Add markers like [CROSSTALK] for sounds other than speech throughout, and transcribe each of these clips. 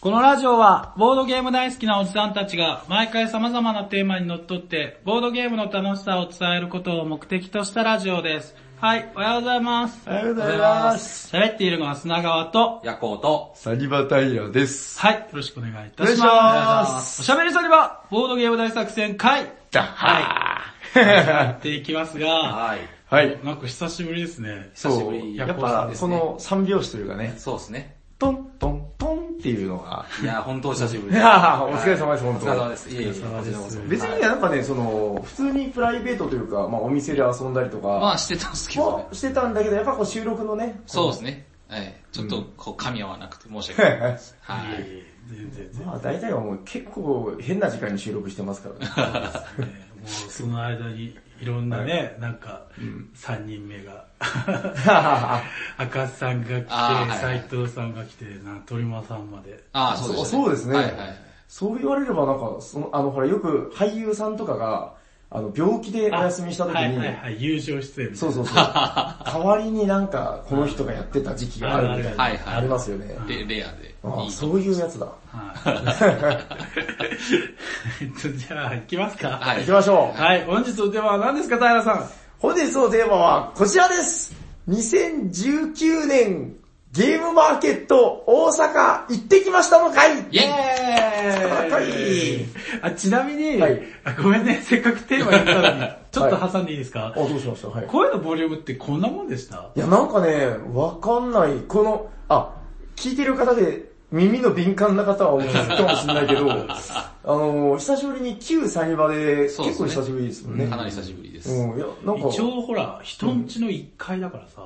このラジオは、ボードゲーム大好きなおじさんたちが、毎回様々なテーマにのっとって、ボードゲームの楽しさを伝えることを目的としたラジオです。はい、おはようございます。おはようございます。喋っているのは砂川と、夜行と、サニバタイラです。はい、よろしくお願いいたします。お願いしますおしゃべりサニバ、ボードゲーム大作戦会、だはい、やっていきますが、はい。はい。なんか久しぶりですね。久しぶりやっぱ、この三拍子というかね、そうですね。トントンっていうのが。いや、本当久しぶりいやーお疲れ様です、本当お疲れ様です。いえいえ、お疲れ様ですこちらこそ別になんかね、その、普通にプライベートというか、まあお店で遊んだりとか、まあしてたんですけどねま。あしてたんだけど、やっぱこう収録のね、そうですね。はい。ちょっと、こう、噛み合わなくて申し訳ないです。はいい。えいえ全然全然。まあ大体はもう結構変な時間に収録してますからね。ねもうその間にいろんなね、なんか、三人目が、[LAUGHS] 赤さんが来て、あーはい斉藤さんが来て、な鳥間さんまで。ああ、そうですね。そうですねはいはい。そう言われればなんか、その、あの、ほら、よく俳優さんとかが、あの、病気でお休みした時に、はいはいはい、友情出演。そうそうそう。[LAUGHS] 代わりになんか、この人がやってた時期があるみたいな。はいはいありますよね。レレアで。あいいとそういうやつだ。はい。じゃあ、行きますか。はい行きましょう。はい、本日のテーマは何ですか、平さん？本日のテーマはこちらです。2019年ゲームマーケット大阪行ってきましたのかい?イェイ。はい。あ、ちなみに、はい。あごめんね、せっかくテーマ言ったのに、ちょっと挟んでいいですか、あ、どうしました?はい。声のボリュームってこんなもんでした?いや、なんかね、わかんない。この、あ、聞いてる方で耳の敏感な方はお気づきかもしれないけど、[LAUGHS] あの、久しぶりに旧サニバで、結構久しぶりですもんね。かなり久しぶりです。うん、いや、なんか、一応ほら、人んちの1階だからさ、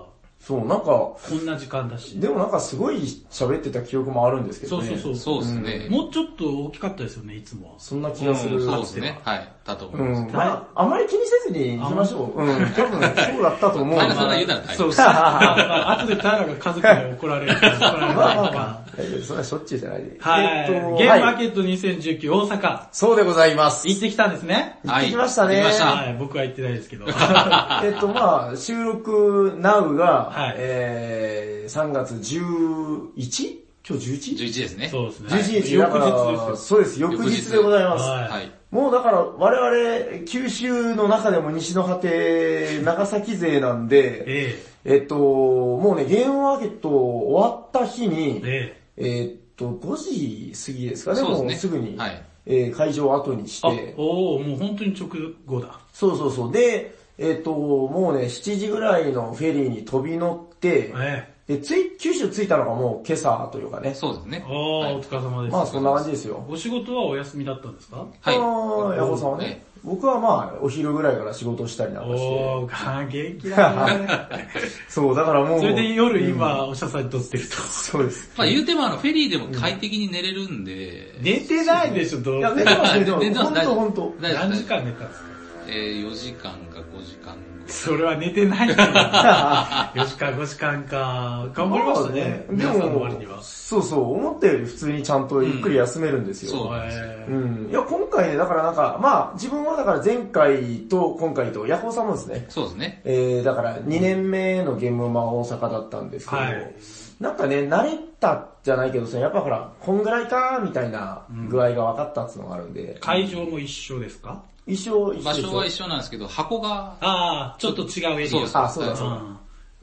そう、なんか、こんな時間だし。でもなんかすごい喋ってた記憶もあるんですけどね。そうそうそう。そうですね。もうちょっと大きかったですよね、いつもは。そんな気がする。うんそうですね。はい。だと思いうます。ん、まあ、あまり気にせずに行きましょう。うん、多分そうだったと思う。平さんが言うなら大丈夫です。そうそう。まあ後で平が家族に怒られる [LAUGHS] まあまあまかあ、それはしょっちゅうじゃないで。はい。えっとゲームマーはいケット2019大阪、そうでございます。行ってきたんですね。行ってきましたねはい行ってきましたはい、僕は行ってないですけど。[LAUGHS] えっとまあ、収録 Now が、はいえー、3月 11? 今日 11? 11ですね。そうですね。11日翌だから日ですそうです、翌日でございます。はいはい。もうだから我々、九州の中でも西の果て、長崎勢なんで、ええっと、もうね、ゲームマーケット終わった日にえ、ええっと、5時過ぎですかね、もうすぐに、はいえー会場を後にしえてあ、、おーもう本当に直後だ。そうそうそう。で、えっと、もうね、7時ぐらいのフェリーに飛び乗って、えで、つい、九州着いたのがもう今朝というかね。そうですねえ。。おー、はいお疲れ様です。まあそんな感じですよ。お仕事はお休みだったんですか？はい。あのヤホーさんはね、僕はまあ、お昼ぐらいから仕事したりなんかして。おー、あ元気だね。[LAUGHS] そう、だからもう。それで夜今、おしゃさんに撮ってると。そうです。まあ言うてもあの、フェリーでも快適に寝れるんで、寝てないでしょ、どういや、寝てます、[LAUGHS] 寝てます。ほんとほんと。何時間寝たんですか？えー、4時間か5時間それは寝てない [LAUGHS] よ。4時間、5時間か。頑張りましたね。で皆さんの割にも、は。そうそう、思ったより普通にちゃんとゆっくり休めるんですよ。そうなんですうん。いや、今回ね、だからなんか、まあ、自分はだから前回と今回と、ヤホーさんもですね、そうですね。えー、だから2年目のゲームマン大阪だったんですけど、はいなんかね、慣れたじゃないけどさ、やっぱほら、こんぐらいかみたいな具合が分かったっていうのがあるんで、会場も一緒ですか？一緒、一緒ですよ場所は一緒なんですけど、箱がああ、ちょっと違うエリア。そうそうあ、そうだそうだ。う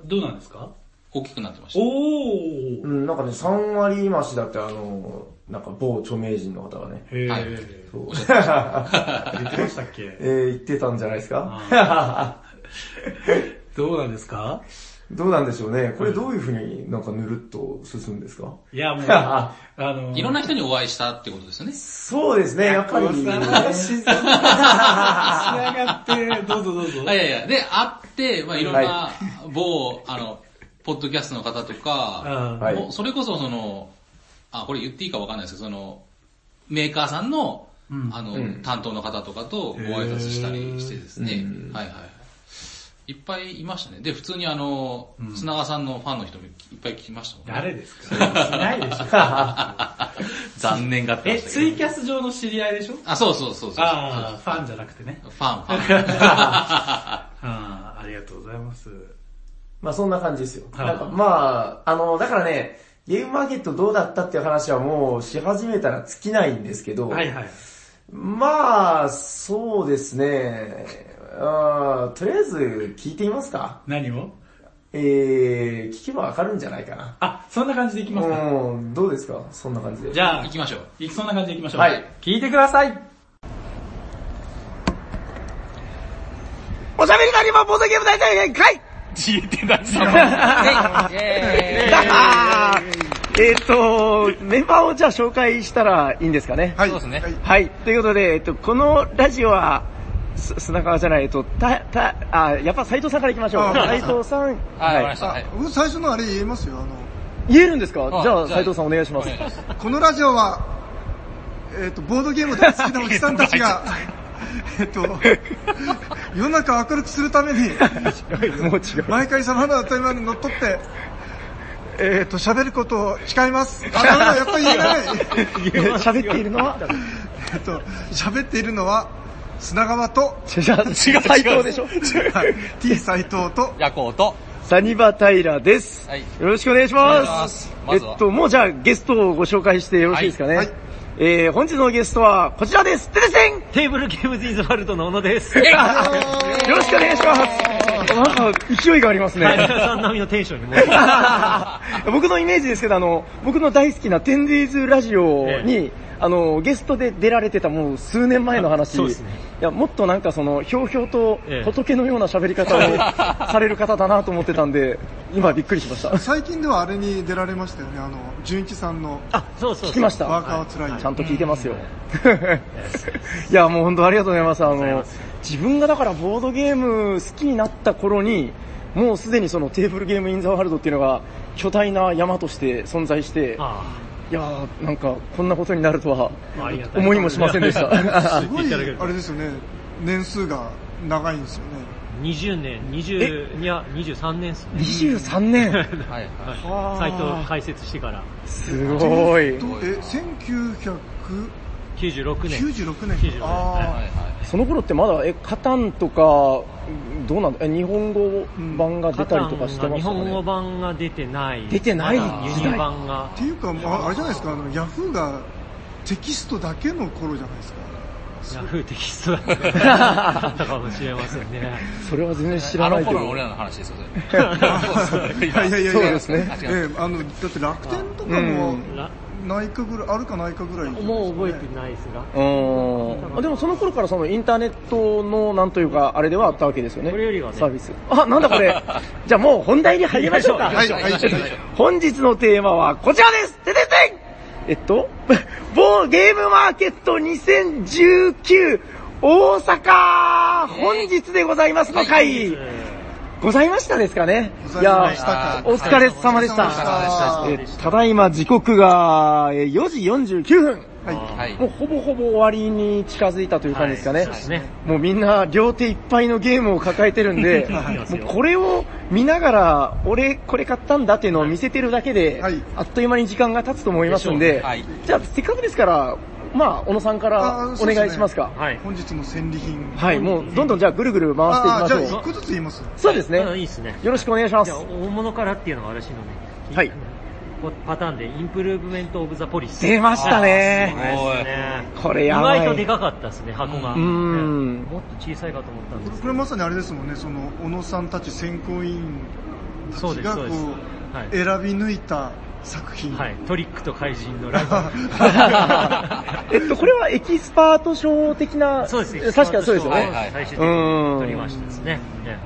ん。どうなんですか？大きくなってました。おー。う。ん、なんかね、3割増しだってあの、なんか某著名人の方がね、へはい。え。そう。[LAUGHS] 言ってましたっけ？[LAUGHS] えー、言ってたんじゃないですか？[LAUGHS] どうなんですか？どうなんでしょうね。これどういう風になんかぬるっと進むんですか？いや、もう、[LAUGHS] あの、いろんな人にお会いしたってことですよね。そうですね、やっぱり、ね。こうさ自然に仕上がって、どうぞどうぞ。あいやいや、で、会って、まあいろんな某、あの、ポッドキャストの方とか、うん。はい。もうそれこそその、あ、これ言っていいかわかんないですけど、その、メーカーさんの、うん。あの、うん。担当の方とかとご挨拶したりしてですね、はいはいはい。いっぱいいましたね。で、普通にあの、砂川さんのファンの人もいっぱい聞きましたもんね。誰ですか？[LAUGHS] いないでしょ。残念がってまえ、ツイキャス上の知り合いでしょ？あ、そうそうそうそう。ああ、ファンじゃなくてね。ファン、ファン。[LAUGHS] ありがとうございます。まあそんな感じですよ。はいなんかまあ、あの、だからね、ゲームマーケットどうだったっていう話はもうし始めたら尽きないんですけど、はいはい。まあ、そうですね。あーとりあえず聞いてみますか。何を？えー、聞けばわかるんじゃないかな。あ、そんな感じでいきますか。うん、どうですか？そんな感じで。じゃあ行、きましょう。いそんな感じでいきましょう。はい。聞いてください。おしゃべりなりまボードゲーム大会会聞いてない。[LAUGHS] えっと、メンバーをじゃあ紹介したらいいんですかね？はい。そうですねはいはい。ということで、えっと、このラジオは、す砂川じゃない、えっと、た、た、あ、やっぱ斉藤さんから行きましょう。あ斉藤さん。はい。僕最初のあれ言えますよ。あの、言えるんですか？あじゃあ、じゃあ斉藤さんお願いします。このラジオは、えっ、と、ボードゲーム大好きなおじさんたちが、[LAUGHS] えっと、世の中を明るくするために、もう違う。毎回様々なテーマにのっとって、えっ、と、喋ることを誓います。あ、やっぱり言えない。[LAUGHS] 喋っているのは、えっと、喋っているのは、砂川と、違う、斉藤でしょはい T 斎藤と、夜行と、サニバタイラです。はいよろしくお願いしま。ますすまずはえっと、もうじゃあゲストをご紹介してよろしいですかね。はいはいえー、本日のゲストはこちらです。ててせんテーブルゲームズインズワールドの小野です。[LAUGHS] よろしくお願いします。なんか勢いがありますね。のテンションに僕のイメージですけど、あの、僕の大好きな 10days ラジオに、あの、ゲストで出られてたもう数年前の話。ねいや、もっとなんかその、ひょうひょうと仏のような喋り方をされる方だなと思ってたんで、今びっくりしました。最近ではあれに出られましたよね、あの、純一さんのあ、そうそうそう。聞きました。ワーカーは辛い。ちゃんと聞いてますよ。いや、もう本当ありがとうございます。あのざいます、自分がだからボードゲーム好きになった頃に、もうすでにそのテーブルゲームインザワールドっていうのが巨大な山として存在して、あいやーなんかこんなことになるとは。思いもしませんでした。[LAUGHS] すごい、あれですよね、年数が長いんですよね。20年、20、いや、23年っすね。23年。[LAUGHS] はい。はあサイトを開設してから、すごい。とえ、1996 96年。年96か。年あはいはい。その頃ってまだ、え、カタンとか、どうなんだえ、日本語版が出たりとかしてま日したかね本語版が出てない。出てないまだ輸入版がーっ。ていうか、まあ、あれじゃないですか、あの、ヤフーがテキストだけの頃じゃないですか。ヤフーテキストだったかもしれませんね。[LAUGHS] それは全然知らあないけど。の頃の俺らの話ですよ、それ。[LAUGHS] [LAUGHS] いやいやいやそうですねええあの、だって楽天とかうもん、らないかぐらい、あるかないかぐらい、もう覚えてないですが。うーん。あでもその頃からそのインターネットのなんというか、あれではあったわけですよね。これよりはねサービス。あ、なんだこれ。[LAUGHS] じゃあもう本題に入りましょうか。はいはい本日のテーマはこちらですてててんえっと、[LAUGHS] 某ゲームマーケット2019大阪本日でございますの回、ございましたですかねございましたいやかお疲れ様でした。えただいま時刻がえー4時49分。はい。はい。もうほぼほぼ終わりに近づいたという感じですかね。そうですね。もうみんな両手いっぱいのゲームを抱えてるんで、[LAUGHS] はいもうこれを見ながら、俺これ買ったんだっていうのを見せてるだけで、はいあっという間に時間が経つと思いますんで、じゃあせっかくですから、まあ、小野さんからお願いしますか。はい。本日の戦利品。はい、もうどんどんじゃあぐるぐる回していきああ、じゃあましょう。一個ずつ言います。そうですね。あいいですね。よろしくお願いしますじゃあ、。大物からっていうのが私のね、はいパターンで、インプルーブメントオブザポリス。出ましたね。おいですね。これやばい。意外とでかかったですね、箱が。うーんねもっと小さいかと思ったんですけど。これまさにあれですもんね、その、小野さんたち選考委員たちがこそう。選び抜いた作品。はい。トリックと怪人のライバ [LAUGHS] えっと、これはエキスパート賞的な、ル。そうです。確かそうですよね。はいはい最終的に取りましたですね。ね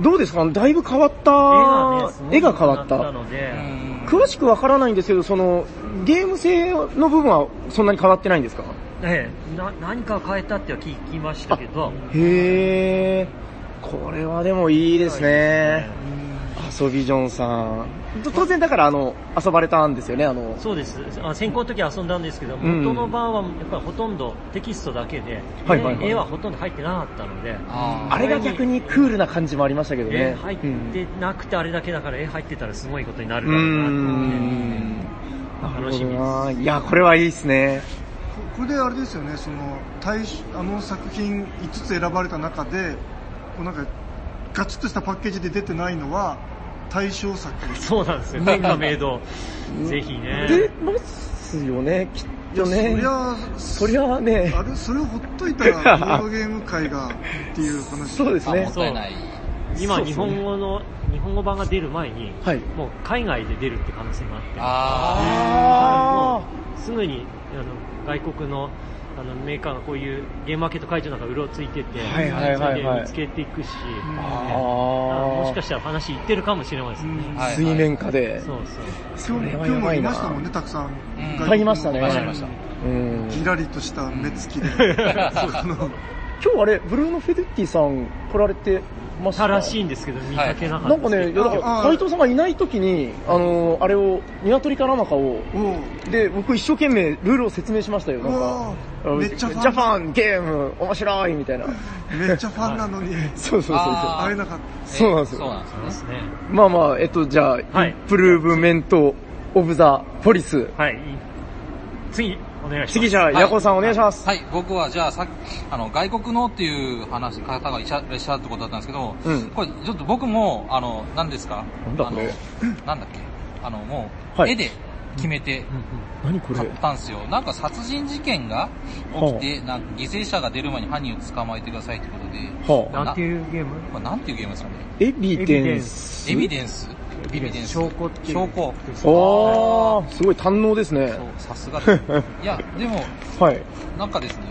どうですか？だいぶ変わった、絵が変わった。なので、詳しくわからないんですけど、その、ゲーム性の部分はそんなに変わってないんですか？ええな何か変えたっては聞きましたけど、へー。これはでもいいですね。遊びジョンさん。当然だからあの、遊ばれたんですよね、あの、そうです。あ先行の時は遊んだんですけど、うん元の版はやっぱりほとんどテキストだけで、はいはいはい絵はほとんど入ってなかったので、ああれが逆にクールな感じもありましたけど絵ね。入ってなくてあれだけだから絵入ってたらすごいことになるだろうなと思ん。なるほど楽しみです。な。いや、これはいいですね。ここれであれですよね、その、大しあの作品5つ選ばれた中で、こうなんか、ガチッとしたパッケージで出てないのは、対象作。そうなんですよ。天下明堂。ぜひね。出ますよね、きっとね。そりゃ、そりゃあね、あれ、それをほっといたら、ボードゲーム界がっていう話。あ、そうですねもっ。たいない。今、そうそう日本語の、日本語版が出る前に、はい。もう海外で出るって可能性があって、ああもうすぐにあの外国のあのメーカーがこういうゲームマーケット会場なんかうろついてて、はいはいはいはいそれで見つけていくし、うんねああもしかーしたら話いってるかもしれませんね。うんはい水面下で。そうそう。今日も、それは今日もやばいないましたもんね、たくさん。うんいましたね。うんギラリとした目つきで。そうあの今日あれ、ブルーノ・フェデッティさん来られてましたたらしいんですけど、見かけなかったなんかね、いやだからああ斉藤さんがいない時に、あのーあれを、鶏かなんかを、おうで、僕一生懸命ルールを説明しましたよ。なんかめっちゃファン。ジャパン、ゲーム、面白いみたいな。めっちゃファンなのに、[LAUGHS] そうそうそう会えなかっそうなんですよ。そうなんですよね。まあまあ、えっと、じゃあ、はい。インプルーブメント・オブ・ザ・ポリス。はい。次、お願いします。次じゃあ、はい。ヤコさんお願いします。はい、僕はじゃあさっき、あの、外国のっていう話、方がいらっしゃるってことだったんですけど、うん。これちょっと僕も、あの、何ですかなんだこれ？あのなんだっけ？あの、もう、はい。絵で決めて何これ？買ったんですよ。なんか殺人事件が起きて、なんか犠牲者が出る前に犯人を捕まえてくださいってことで、はあ、なんていうゲーム？これなんていうゲームですかね？エビデンス？エビデンス。エビデンス。証拠っていう証拠。あー、すごい堪能ですねそう。、さすがです。[LAUGHS] いや、でも、はい。なんかですね、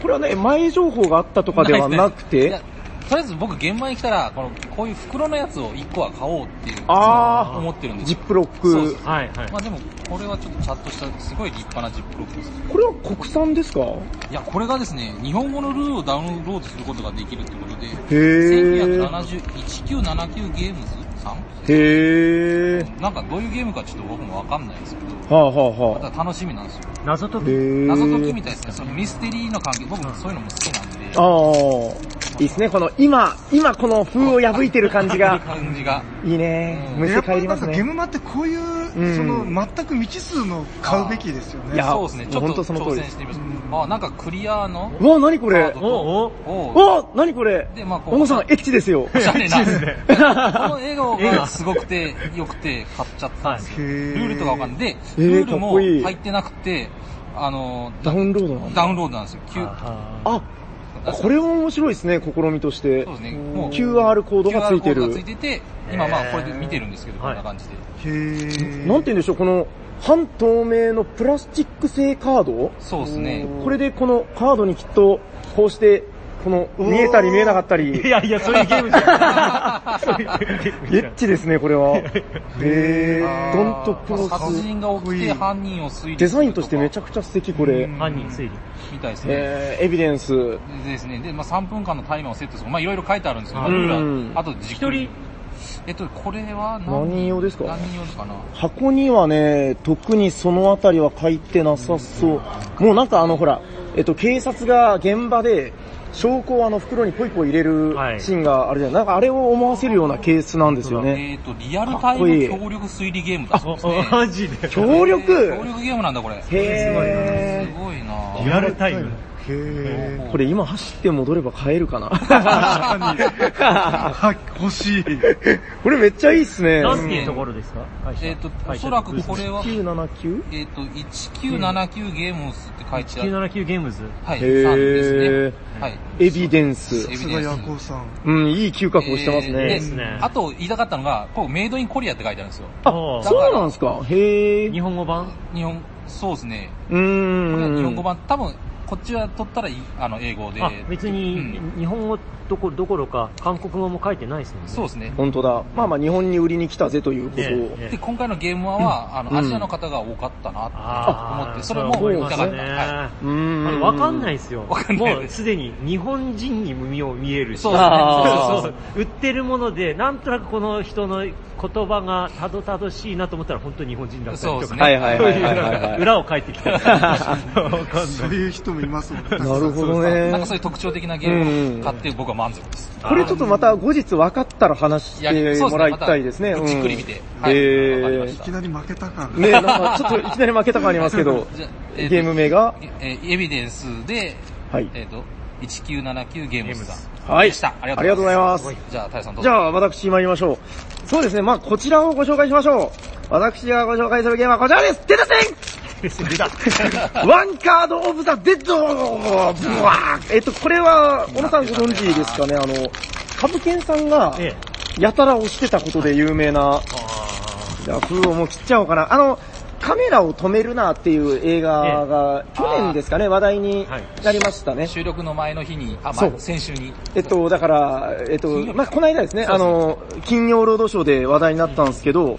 これはね、前情報があったとかではなくいやて、とりあえず僕現場に来たら、この、こういう袋のやつを1個は買おうっていう、あー思ってるんですよ。ジップロックそうそう。はいはい。まあでも、これはちょっとちゃんとした、すごい立派なジップロックです。これは国産ですか？いや、これがですね、日本語のルールをダウンロードすることができるってことで、へー。1970 1979ゲームズへー。なんかどういうゲームかちょっと僕もわかんないですけど、はあはあはあ。ただ楽しみなんですよ。謎解き。謎解きみたいですね。そのミステリーの関係、僕もそういうのも好きなんで、ああ、いいですね。この今、今この風を破いてる感じいいが、[LAUGHS] 感じが。いいね。うんむせやっぱりなん帰りますね。かゲームマってこういう、んその全く未知数の買うべきですよね。いやそうですね、ちょっ本と当その通りです挑戦してみました。あ、なんかクリアの？うわ、なにこれ？おおおなにこれ？で、まあこう小野さん、エッチですよ。おしゃれな。[LAUGHS] エッチですねこの笑顔がすごくて、良くて買っちゃったんですよ。へールールとかわかんない。で、えールールも入ってなくて、あの、ダウンロードなんだ。ダウンロードなんですよ。あ、これは面白いですね、試みとしてそう。ですね。もう QR コードがついて QR コードるがつい。てて、今まあこれで見てるんですけど、こはいんな感じで。へーなんて言うんでしょう、この半透明のプラスチック製カード？そうですね。これでこのカードにきっと、こうして、この見えたり見えなかったいり、やいや、そういうゲームじゃない。そういうゲームエじゃないッチですね、これは。へー、ドントクロまあ殺ス。人が起きて犯人を推理デザインとしてめちちゃくちゃ素敵、これ。犯人推理。みたいですね。えー、エビデンス。でですね。で、まあ3分間のタイマーをセットする。まあいろいろ書いてあるんですけど、あとじっくり一人、えっと、これは何？用ですか？何用かな？箱にはね、特にそのあたりは書いてなさそう。もうなんかあのほら、えっと、警察が現場で、証拠をあの袋にポイポイ入れるはいシーンがあるじゃない、なんかあれを思わせるようなケースなんですよね。えっと、リアルタイム協力推理ゲームだそうですね。マジで。協力？協力ゲームなんだ、これ。すへごいなリアルタイム。これ今走って戻れば買えるかな？ー。[LAUGHS] 欲しい。これめっちゃいいっすね。なんていうところですか？えっと、おそらくこれは、979? えっと、1979ゲームスって書いてある。979ゲームズ？はい、へーさんですね。はい。エビデンスエ。ビさすがヤコウさん。うん、いい嗅覚をしてますえーね。ですねあと言いたかったのが、こうメイドインコリアって書いてあるんですよ。あそうなんですかへー。日本語版？日本、そうですね。うーん。これは日本語版、多分、こっちは取ったらいあの英語で。あ、別にうん日本語どこどころか韓国語も書いてないですもんね。そうですね。本当だ。まあまあ日本に売りに来たぜということを。ねねで、今回のゲームは、あの、うんアジアの方が多かったなってあー思って、それもそう言いたかった。ねはうーん。あのわかんないですよ。もうすでに日本人に耳を見えるし。そうですねあーそうそうそう売ってるもので、なんとなくこの人の言葉がたどたどしいなと思ったら本当に日本人だったりとか。そうですねはいはいはいはいはいそう裏を書いてきたり。[LAUGHS] わかんない。そういう人もいますもんね。[LAUGHS] なるほどね。なんかそういう特徴的なゲームを買って僕は満足です。これちょっとまた後日分かったら話してもらいたいですね。じっくり見てうんはいいきなり負けた感。ねなんかちょっといきなり負けた感ありますけど、[LAUGHS] ゲーム名が、えーエビデンスで、はい。えっと、1979ゲームズさん。はい。でした。ありがとうございます。じゃあ、タイさんどうぞ。じゃあ、私参りましょう。そうですね、まあこちらをご紹介しましょう。私がご紹介するゲームはこちらです出たせん。[LAUGHS] ワンカードオブザ・デッド。ブワーえっと、これは、小野さんご存知ですかね？あの、カブケンさんが、ええ。やたら押してたことで有名な、あじゃあ、封をもう切っちゃおうかな。あの、カメラを止めるなっていう映画が、去年ですかね、話題になりましたね。収録の前の日に、あ、まそう。あ、先週に。えっと、だから、えっと、まあ、この間ですね、あの、金曜ロードショーで話題になったんですけど、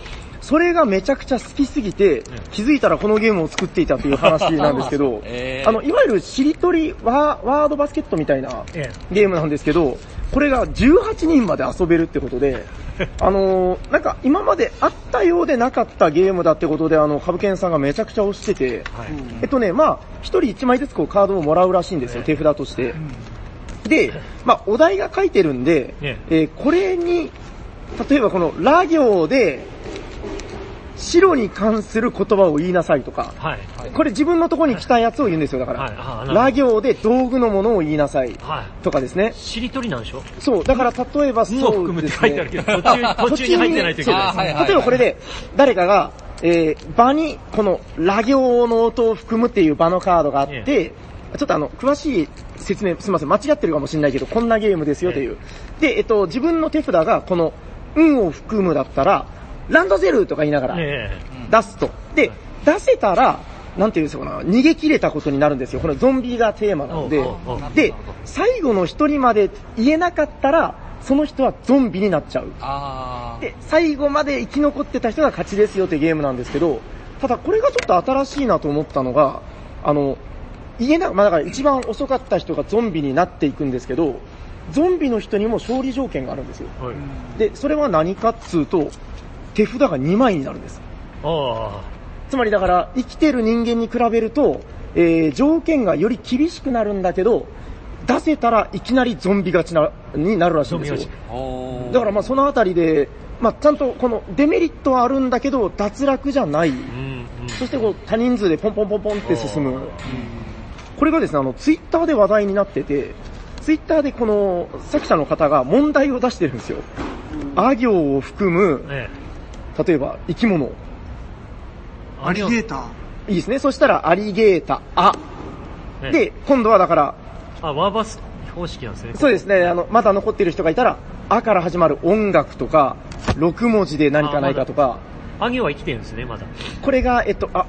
それがめちゃくちゃ好きすぎて、気づいたらこのゲームを作っていたっていう話なんですけど [LAUGHS] え、ーあの、いわゆるしりとりワーワードバスケットみたいなえゲームなんですけど、これが18人まで遊べるってことで、[LAUGHS] あのーなんか今まであったようでなかったゲームだってことで、あの、カブケンさんがめちゃくちゃ押してて、はい。えっとね、まあ、一人一枚ずつこうカードをもらうらしいんですよ、手札として。で、まあ、お題が書いてるんで、え。えーこれに、例えばこのラ行で、白に関する言葉を言いなさいとか、はい。これ自分のところに来たやつを言うんですよ、だから。はいラ行で道具のものを言いなさいはい。とかですね。しりとりなんでしょ？そう、だから例えば運を含むって書いてあるけど、途中、途中に入ってないといけない。例えばこれで、誰かが、えー、場に、この、ラ行の音を含むっていう場のカードがあって、ちょっとあの、詳しい説明、すみません、間違ってるかもしれないけど、こんなゲームですよという。で、えっと、自分の手札が、この、運を含むだったら、ランドセルとか言いながら、え出すと。で、出せたら、なんていうんですかな、逃げ切れたことになるんですよ。このゾンビがテーマなんで。で、最後の一人まで言えなかったら、その人はゾンビになっちゃう。で、最後まで生き残ってた人が勝ちですよってゲームなんですけど、ただこれがちょっと新しいなと思ったのが、あの、言えな、まあだから一番遅かった人がゾンビになっていくんですけど、ゾンビの人にも勝利条件があるんですよ。えはい。で、それは何かっつうと、手札が2枚になるんです。あつまりだから、生きてる人間に比べると、えー条件がより厳しくなるんだけど、出せたらいきなりゾンビ勝ちな、になるらしいんですよだからまあそのあたりで、まあちゃんとこのデメリットはあるんだけど、脱落じゃない。あ。うん、うん。そしてこう多人数でポンポンポンポンって進む。これがですね、あの、ツイッターで話題になってて、ツイッターでこの作者の方が問題を出してるんですよ。あ行を含む、え例えば生き物。え。アリゲーター。いいですね。そしたらアリゲータ、あ。ええ、で、今度はだから、あ、ワーバス方式なんですね。そうですね、あの、まだ残ってる人がいたら、あから始まる音楽とか、6文字で何かないかとか、アギョは生きてるんですね、まだ。これが、えっと、あ、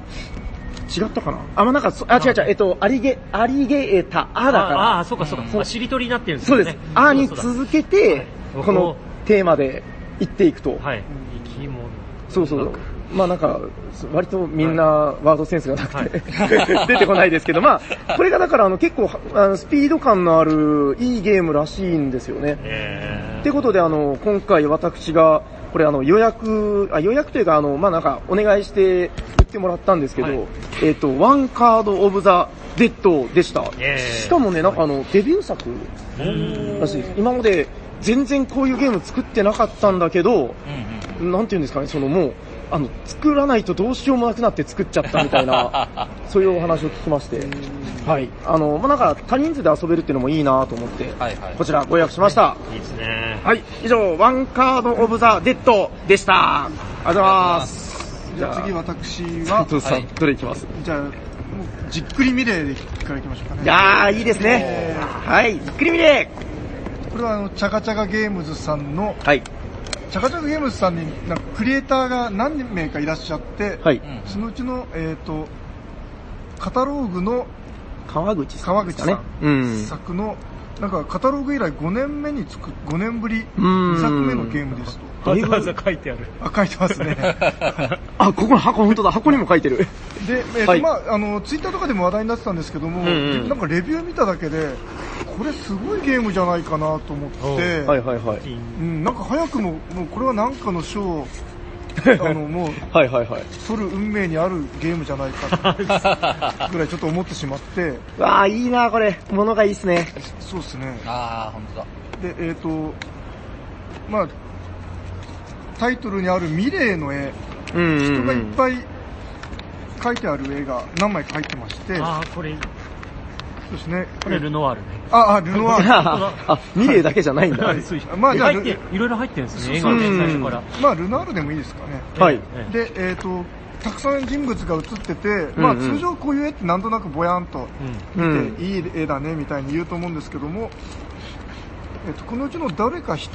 違ったかな？あ、まあ、なんかそ、あ、違う違う、えっと、アリゲ、アリゲータ、あだかあら、あ、そうかそうか。そうあしりとりになってるんですよね。そうです。あに続けて、はいこのテーマで行っていくと。だはい。そうそう。まあなんか、割とみんなワードセンスがなくて、[LAUGHS] 出てこないですけど、まあ、これがだからあの結構あのスピード感のあるいいゲームらしいんですよね。えってことであの、今回私が、これあの予約、あ予約というかあの、まあなんかお願いして売ってもらったんですけど、はいえっ、と、ワンカードオブザ・デッドでした。えーしかもね、なんかあの、デビュー作ー。らしいです。今まで全然こういうゲーム作ってなかったんだけど、うんうん。なんていうんですかね、そのもう、あの、作らないとどうしようもなくなって作っちゃったみたいな、[LAUGHS] そういうお話を聞きまして、はい。あの、まあ、なんか多人数で遊べるっていうのもいいなと思って、はいはいこちらご予約しました。いいですね。はい。以上、ワンカードオブザ・デッドでした。ありがとうございます。じゃあ次私斉は、藤さん、はいどれいきます？じゃあ、もうじっくりミレーでからいきましょうかね。いやー、いいですね。はい。じっくり見れこれはあの、チャカチャカゲームズさんの、はい。チャカチャカゲームズさんになんかクリエイターが何名かいらっしゃって、はい。うんそのうちの、えっ、と、カタローグの川口さん川口さですかね。うんん。作の、なんかカタローグ以来5年目につく、5年ぶり、うん2作目のゲームですと。わざわざ書いてある。あ、書いてますね。[LAUGHS] あ、ここの箱、本当だ。箱にも書いてる。で、えーとはいまあ、あの、ツイッターとかでも話題になってたんですけども、うんうんなんかレビュー見ただけで、これすごいゲームじゃないかなと思って、はいはいはい。うん、なんか早くも、もうこれはなんかの賞を、[LAUGHS] あの、もう、はいはいはい。取る運命にあるゲームじゃないか [LAUGHS] ぐらいちょっと思ってしまって、わあ、いいなこれ。物がいいっすね。そうですね。あー、ほんとだ。で、えっ、と、まあ、タイトルにあるミレーの絵、うんうん、うん。人がいっぱい描いてある絵が何枚か入ってまして、ああ、これ、ですね。これルノワールね。あ、あ、ルノワール。[LAUGHS] あ、ミレーだけじゃないんだ。[LAUGHS] はい。まあじゃあいろいろ入ってるんですね、映画でうん最初から。まあルノワールでもいいですかね。はい。ええで、えっ、と、たくさん人物が映ってて、まあ通常こういう絵ってなんとなくぼやんと見て、いい絵だねみたいに言うと思うんですけども、えっ、と、このうちの誰かひ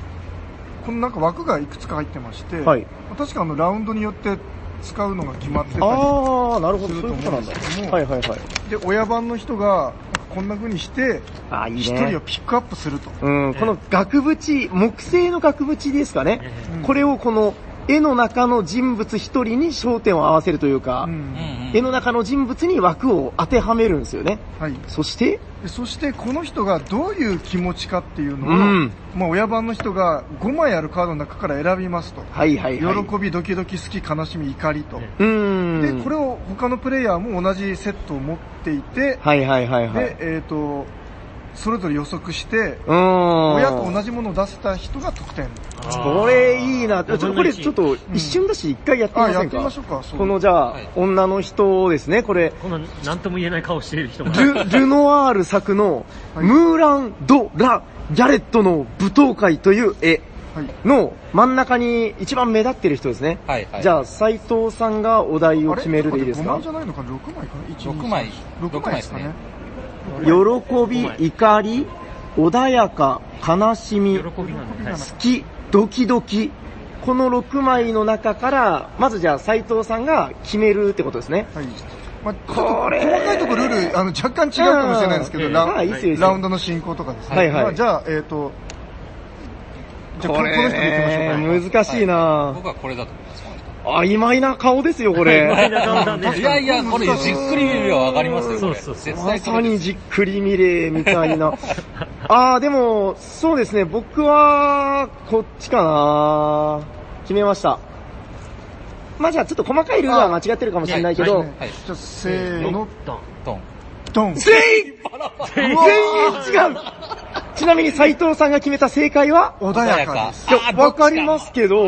このなんか枠がいくつか入ってまして、はい確かあのラウンドによって使うのが決まってたりあー、なるほど、するとそういうことなんだはいはいはい。で、親番の人がこんな風にして、一人を。ピックアップすると。うん、この額縁、木製の額縁ですかね。うんこれをこの絵の中の人物一人に焦点を合わせるというか、うん絵の中の人物に枠を当てはめるんですよね。はい。そして、でそしてこの人がどういう気持ちかっていうのを、うんまあ親番の人が5枚あるカードの中から選びますと。はいはいはい。喜び、ドキドキ、好き、悲しみ、怒りと。うーん。で、これを他のプレイヤーも同じセットを持っていて、はいはいはいはい。で、えっ、と、それぞれ予測して、うーん。親と同じものを出せた人が得点。これいいな。ちょっとこれちょっと一瞬だし一回やってみあ、ませんか？しょうか。このじゃあ、はい女の人ですね、これ。この、なんとも言えない顔している人が。ル、ルノワール作の、はいムーラン・ド・ラ・ギャレットの舞踏会という絵はい。の真ん中に一番目立ってる人ですね。はいはい。じゃあ、斉藤さんがお題を決めるでいいです5か枚じゃないのか ?6 枚かな ?1、6枚6枚ですかね。喜び、怒り、穏やか、悲しみ、好き、ドキドキ。この6枚の中から、まずじゃあ斉藤さんが決めるってことですね。はい。まあ、ちょっとこれ細かいところルール、あの、若干違うかもしれないですけど、うんラまあいいっすよいいっすよラウンドの進行とかですね。はいはいまあ、じゃあ、えっ、と、じゃあここのこの人で行きましょうか。れ、難しいな僕はこれだと思。曖昧な顔ですよ、こ曖昧れ。な顔だね。いやいや、これじっくり見ればわかりますよ、これ。そうそうそう絶まさにじっくり見れ、みたいな。[LAUGHS] あー、でも、そうですね、僕は、こっちかな決めました。まあじゃあちょっと細かいルールは間違ってるかもしれないけど、はいじゃあ、せーの、ドン。ドン。ドン。全員全員違うちなみに斉藤さんが決めた正解は？穏やかです。いやわかりますけど、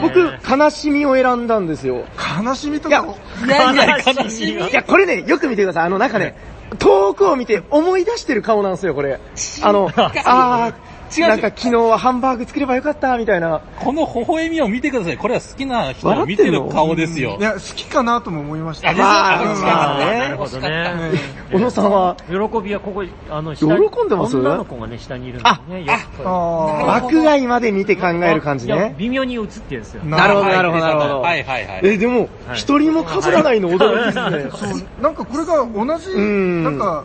僕、悲しみを選んだんですよ。悲しみとか、いやいや、悲しみ。いや、これね、よく見てください。あの、なんかね、遠くを見て思い出してる顔なんですよ、これ。あの、あー、違うなんか昨日はハンバーグ作ればよかった、みたいな。この微笑みを見てください。これは好きな人を見てる顔ですよい。や、好きかなとも思いました。あまあまあねなるほどね。小野さんは、喜びはここ、あの、下喜んでます？女の子がね、下にいるんですね。よくあ枠外まで見て考える感じね。微妙に映ってるんですよ。なるほど、なるほど、なるほど。はいはいはい。え、でも、はい一人も被らないの驚きですね。ーそう、なんかこれが同じ、んなんか、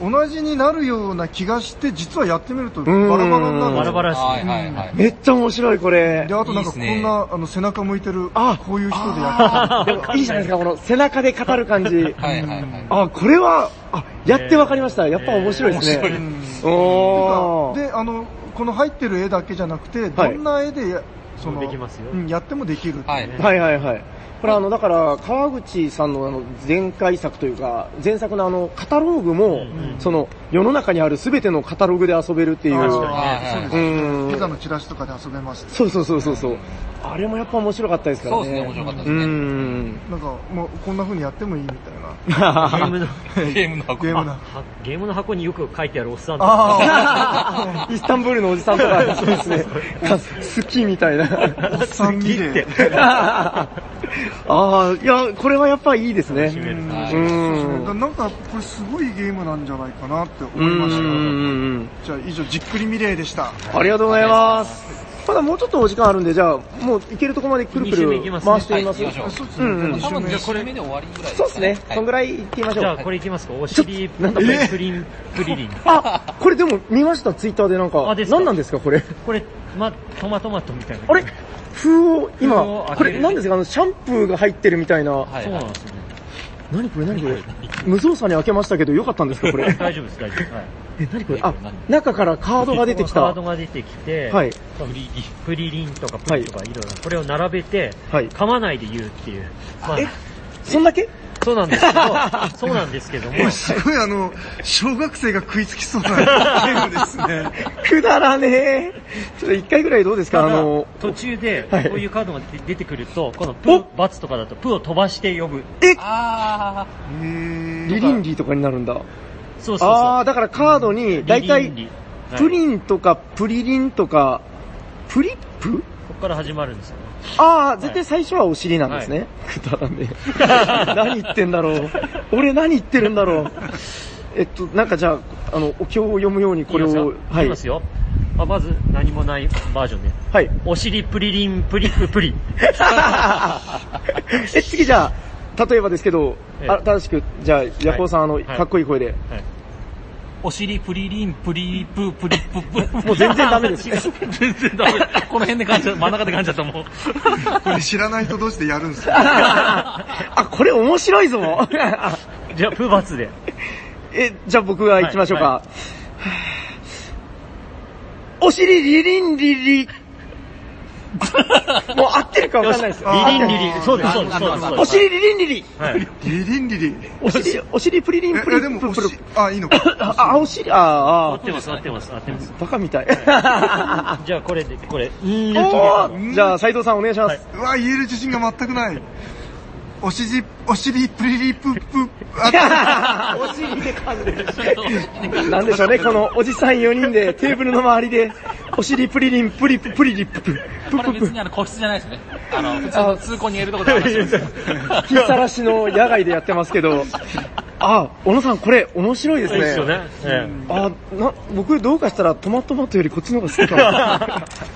同じになるような気がして、実はやってみるとバんラバラになるんですよバラバラしはいはいはい。めっちゃ面白い、これで、。あとなんかこいいっすねんな、あの、背中向いてる、あこういう人でやってでもいいじゃないですか、この背中で語る感じ。はいはいはい。あ、これは、あ、やってわかりました。やっぱ面白いですね。面白い。で、あの、この入ってる絵だけじゃなくて、はいどんな絵でや、その、できますようんやってもできるってい。はいはいはい。これあの、だから、川口さんのあの、前回作というか、前作のあの、カタログも、んその、世の中にあるすべてのカタログで遊べるっていう。確かにはいね。そうですうね。んピザのチラシとかで遊べます。そうそうそうそうそう。あれもやっぱ面白かったですからね。そうですね面白かったですうねん。なんか、もうこんな風にやってもいいみたいな。ゲームの、ゲームの箱。ゲームな。はゲームの箱によく書いてあるおっさんとあイスタンブールのおじさんとか、そうですね。好きみたいな。あ、おっさんミレー。ああ、いや、これはやっぱいいですね。締めるはいうん。だなんか、これすごいゲームなんじゃないかなってう思いました。ん。じゃあ以上、じっくりミレーでした。ありがとうございます。まだもうちょっとお時間あるんで、じゃあ、もう行けるとこまでくるくる行きますね回してみます。はい行きましょそうですね。うんうん多分じゃあこれ目で終わりぐらいそうですね。そんぐらい。行ってみましょじゃあう。これいきますかお尻なんだプリン、プリリン。[LAUGHS] あ、これでも見ました、ツイッターでなんか。あですか何なんですか、これ？これ、ま、トマトマトみたいな。あれ？封を、今こるれ何ですか？あの、シャンプーが入ってるみたいな。はいそうなんですよね。何これ何これ？無造作に開けましたけど、よかったんですか、これ。[LAUGHS] 大丈夫です、大丈夫です。はい。え、何これ？あ、中からカードが出てきたカード。が出てきて、はい。プリプリリンとかプリとかいろいろ、これを並べて、はい噛まないで言うっていう。まあえ、そんだけ？そうなんですけど、[LAUGHS] そうなんですけども、すごいあの、小学生が食いつきそうなゲームですね。[LAUGHS] くだらねえ。ちょっと一回ぐらいどうですか？あの、途中で、はいこういうカードが出てくると、このプバツとかだと、プーを飛ばして呼ぶ。えあリリンリーとかになるんだ。そうそうそう。あー、だからカードに、だいたいプリンとかプリリンとか、プリップ？ここから始まるんですよね。ああ、絶対最初はお尻なんですね。くだらねえ。[LAUGHS] 何言ってんだろう。俺何言ってるんだろう。えっと、なんかじゃあ、あの、お経を読むようにこれを、はい。ますよ。あまず、何もないバージョンね。はい。お尻プリリンプリッププリ。[LAUGHS] え、次じゃあ、例えばですけど、ええあ正しく、じゃあ、ヤコウさん、あの、はいかっこいい声で。はいお尻プリリン、プリプ、プリププ。もう全然ダメです。全然ダメ。この辺で噛んじゃう、真ん中で噛んじゃったもん。これ知らない人同士でやるんですよ。[LAUGHS] あ、これ面白いぞ。じゃあ、プーバツで。え、じゃあ僕が行きましょうか。はお尻リリンリリ。[LAUGHS] もう合ってるかわかんないですよ。リリンリリン。そうです、そうです、そうです。お尻リリンリリ。はい。リリンリリン。お尻、お尻プリリンえ、プリえでもプル。あ、いいのか。あ、あお尻、ああ、あ合ってます、合ってます、合ってます。バカみたい。[LAUGHS] じゃあ、これで、これ、じゃあ、斉藤さんお願いします。うわ、言える自信が全くない。おしじ、お尻プリリププ、あ、[LAUGHS] お尻で噛んでる。なんでしょうね、このおじさん4人でテーブルの周りで、お尻プリリンプリププリリプププこれププ別にあの個室じゃないですよね。あの、普通の通行に言えるところで話してます。[LAUGHS] 日さらしの野外でやってますけど、あ、小野さんこれ面白いですね。ですよね。えあ、な、僕どうかしたらトマトマトよりこっちの方が好きかも。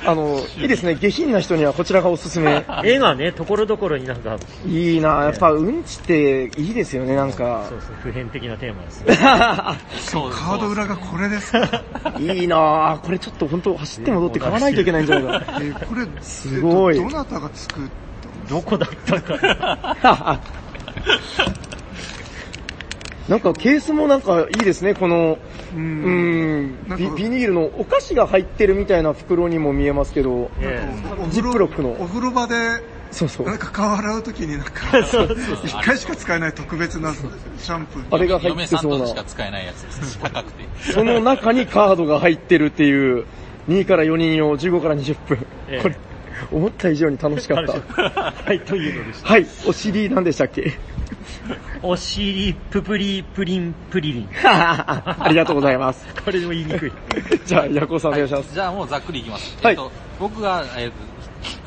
[LAUGHS] あの、いいですね、下品な人にはこちらがおすすめ。え絵がね、ところどころになんか、いいなやっぱうんちっていいですよね、なんかそ。うそう、普遍的なテーマです [LAUGHS] ね。そうですカード裏がこれですか。[LAUGHS] いいなこれちょっと本当走って戻って買わないといけないんじゃないか。えーこれ、すごいえっとどなたが作ったどこだったか。なんかケースもなんかいいですね、この、う。うんんなんかビ、ビニールのお菓子が入ってるみたいな袋にも見えますけど、えジップロックのお風呂場で、そうそうな。んか顔洗うときになんか、[LAUGHS] 一回しか使えない特別なシャンプー。あれが入っ嫁てそうなさんとし。か使えないやつです。高くて。その中にカードが入ってるっていう、2から4人用、15から20分ええ。これ、思った以上に楽しかった。[LAUGHS] はい、というのでした。はい、お尻なんでしたっけ？お尻ぷぷりぷりんぷりりん。[LAUGHS] ありがとうございます。これでも言いにくい。じゃあ、ヤコさんお願いします。じゃあもうざっくりいきます。はいえっと、僕が、えー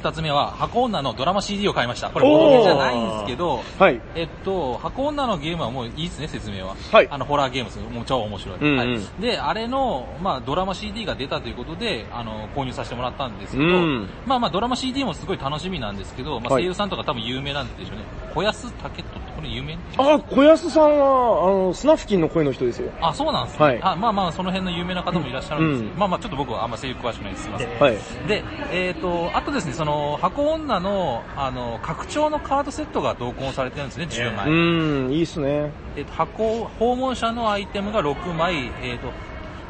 2つ目は、箱女のドラマ CD を買いました。これ、ボードじゃないんですけど、はい、えっと、箱女のゲームはもういいですね、説明は。はい、あの、ホラーゲームです。もう超面白い、うんうん、はい。で、あれの、まあ、ドラマ CD が出たということで、あの、購入させてもらったんですけど、うん、まあまあ、ドラマ CD もすごい楽しみなんですけど、まあ、声優さんとか多分有名なんでしょうね。小安武人これ有名あ、小安さんは、あの、スナフキンの声の人ですよ。あ、そうなんですね。はい、あまあまあ、その辺の有名な方もいらっしゃるんですけど、うん、まあまあ、ちょっと僕はあんま声優詳しくないです。すいません。はい、で、えっ、ー、と、あとですね、その、箱女の、あの、拡張のカードセットが同梱されてるんですね、10枚。うん、いいっすね。えっ、と、箱、訪問者のアイテムが6枚、えっ、と、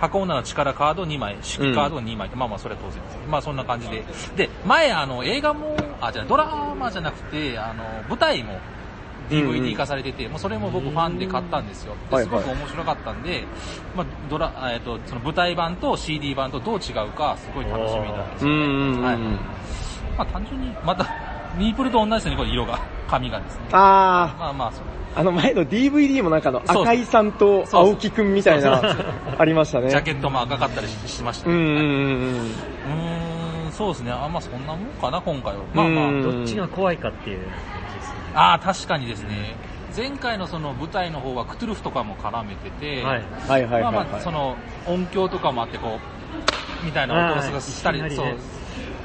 箱女の力カード2枚、式カード2枚、まあまあ、それは当然です。まあ、そんな感じで。で、前、あの、映画も、あ、じゃあドラマじゃなくて、あの、舞台も、うんうん DVD 化されてて、もうそれも僕ファンで買ったんですよ。すごく面白かったんで、まあ、ドラ、えっ、と、その舞台版と CD 版とどう違うか、すごい楽しみなんですよね。うんうんうん。はい。まあ単純に、また、ミープルと同じですね、これ色が、髪がですね。あまあまあ、そう。ー、あの前の DVD もなんかあの、赤井さんと青木くんみたいな、ありましたね。ジャケットも赤かったりししましたね。うんうんうんうーん、そうですね。あ、まあそんなもんかな、今回は。まあまあ、うんどっちが怖いかっていう感じですね。ああ、確かにですね。前回のその舞台の方はクトゥルフとかも絡めてて、はい。うん。はいはいはい、はい。まあまあ、その音響とかもあって、こう、みたいな音がしたり、そう。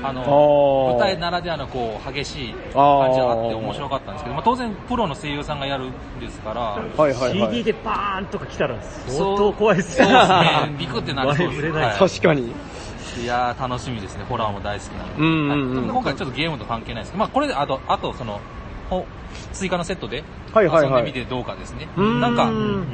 あの、舞台ならではのこう、激しい感じがあって面白かったんですけど、まあ当然プロの声優さんがやるんですから、はいはいはい。CD でバーンとか来たら相当怖いですそうよですね。ビクってなりそうです。はい確かに。いやー、楽しみですね。ホラーも大好きなので。うんうんうんはい今回ちょっとゲームと関係ないですけど、まあこれで、あと、あとその、ほ追加のセットではいはいはい遊んでみてどうかですね。うーんなんか、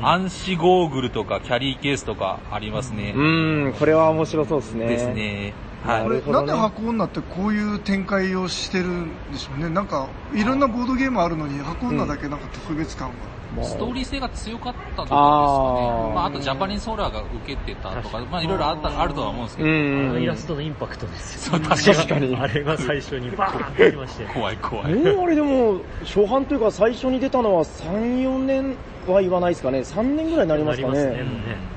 暗視ゴーグルとかキャリーケースとかありますね。うん、これは面白そうですね。です。ね。なはい。なんで箱女ってこういう展開をしてるんでしょうね。なんか、いろんなボードゲームあるのに、箱女だけなんか特別感が。まあストーリー性が強かったところですかあーね。まあ、あとジャパニーズソーラーが受けてたとか、まあ、いろいろあった、あるとは思うんですけうど、あん。のイラストのインパクトですよ。そう確かにあれが最初にバーンってきまして。怖い怖い。もうあれでも、初版というか最初に出たのは3、4年は言わないですかね。3年ぐらいになりますかなりますね。ね。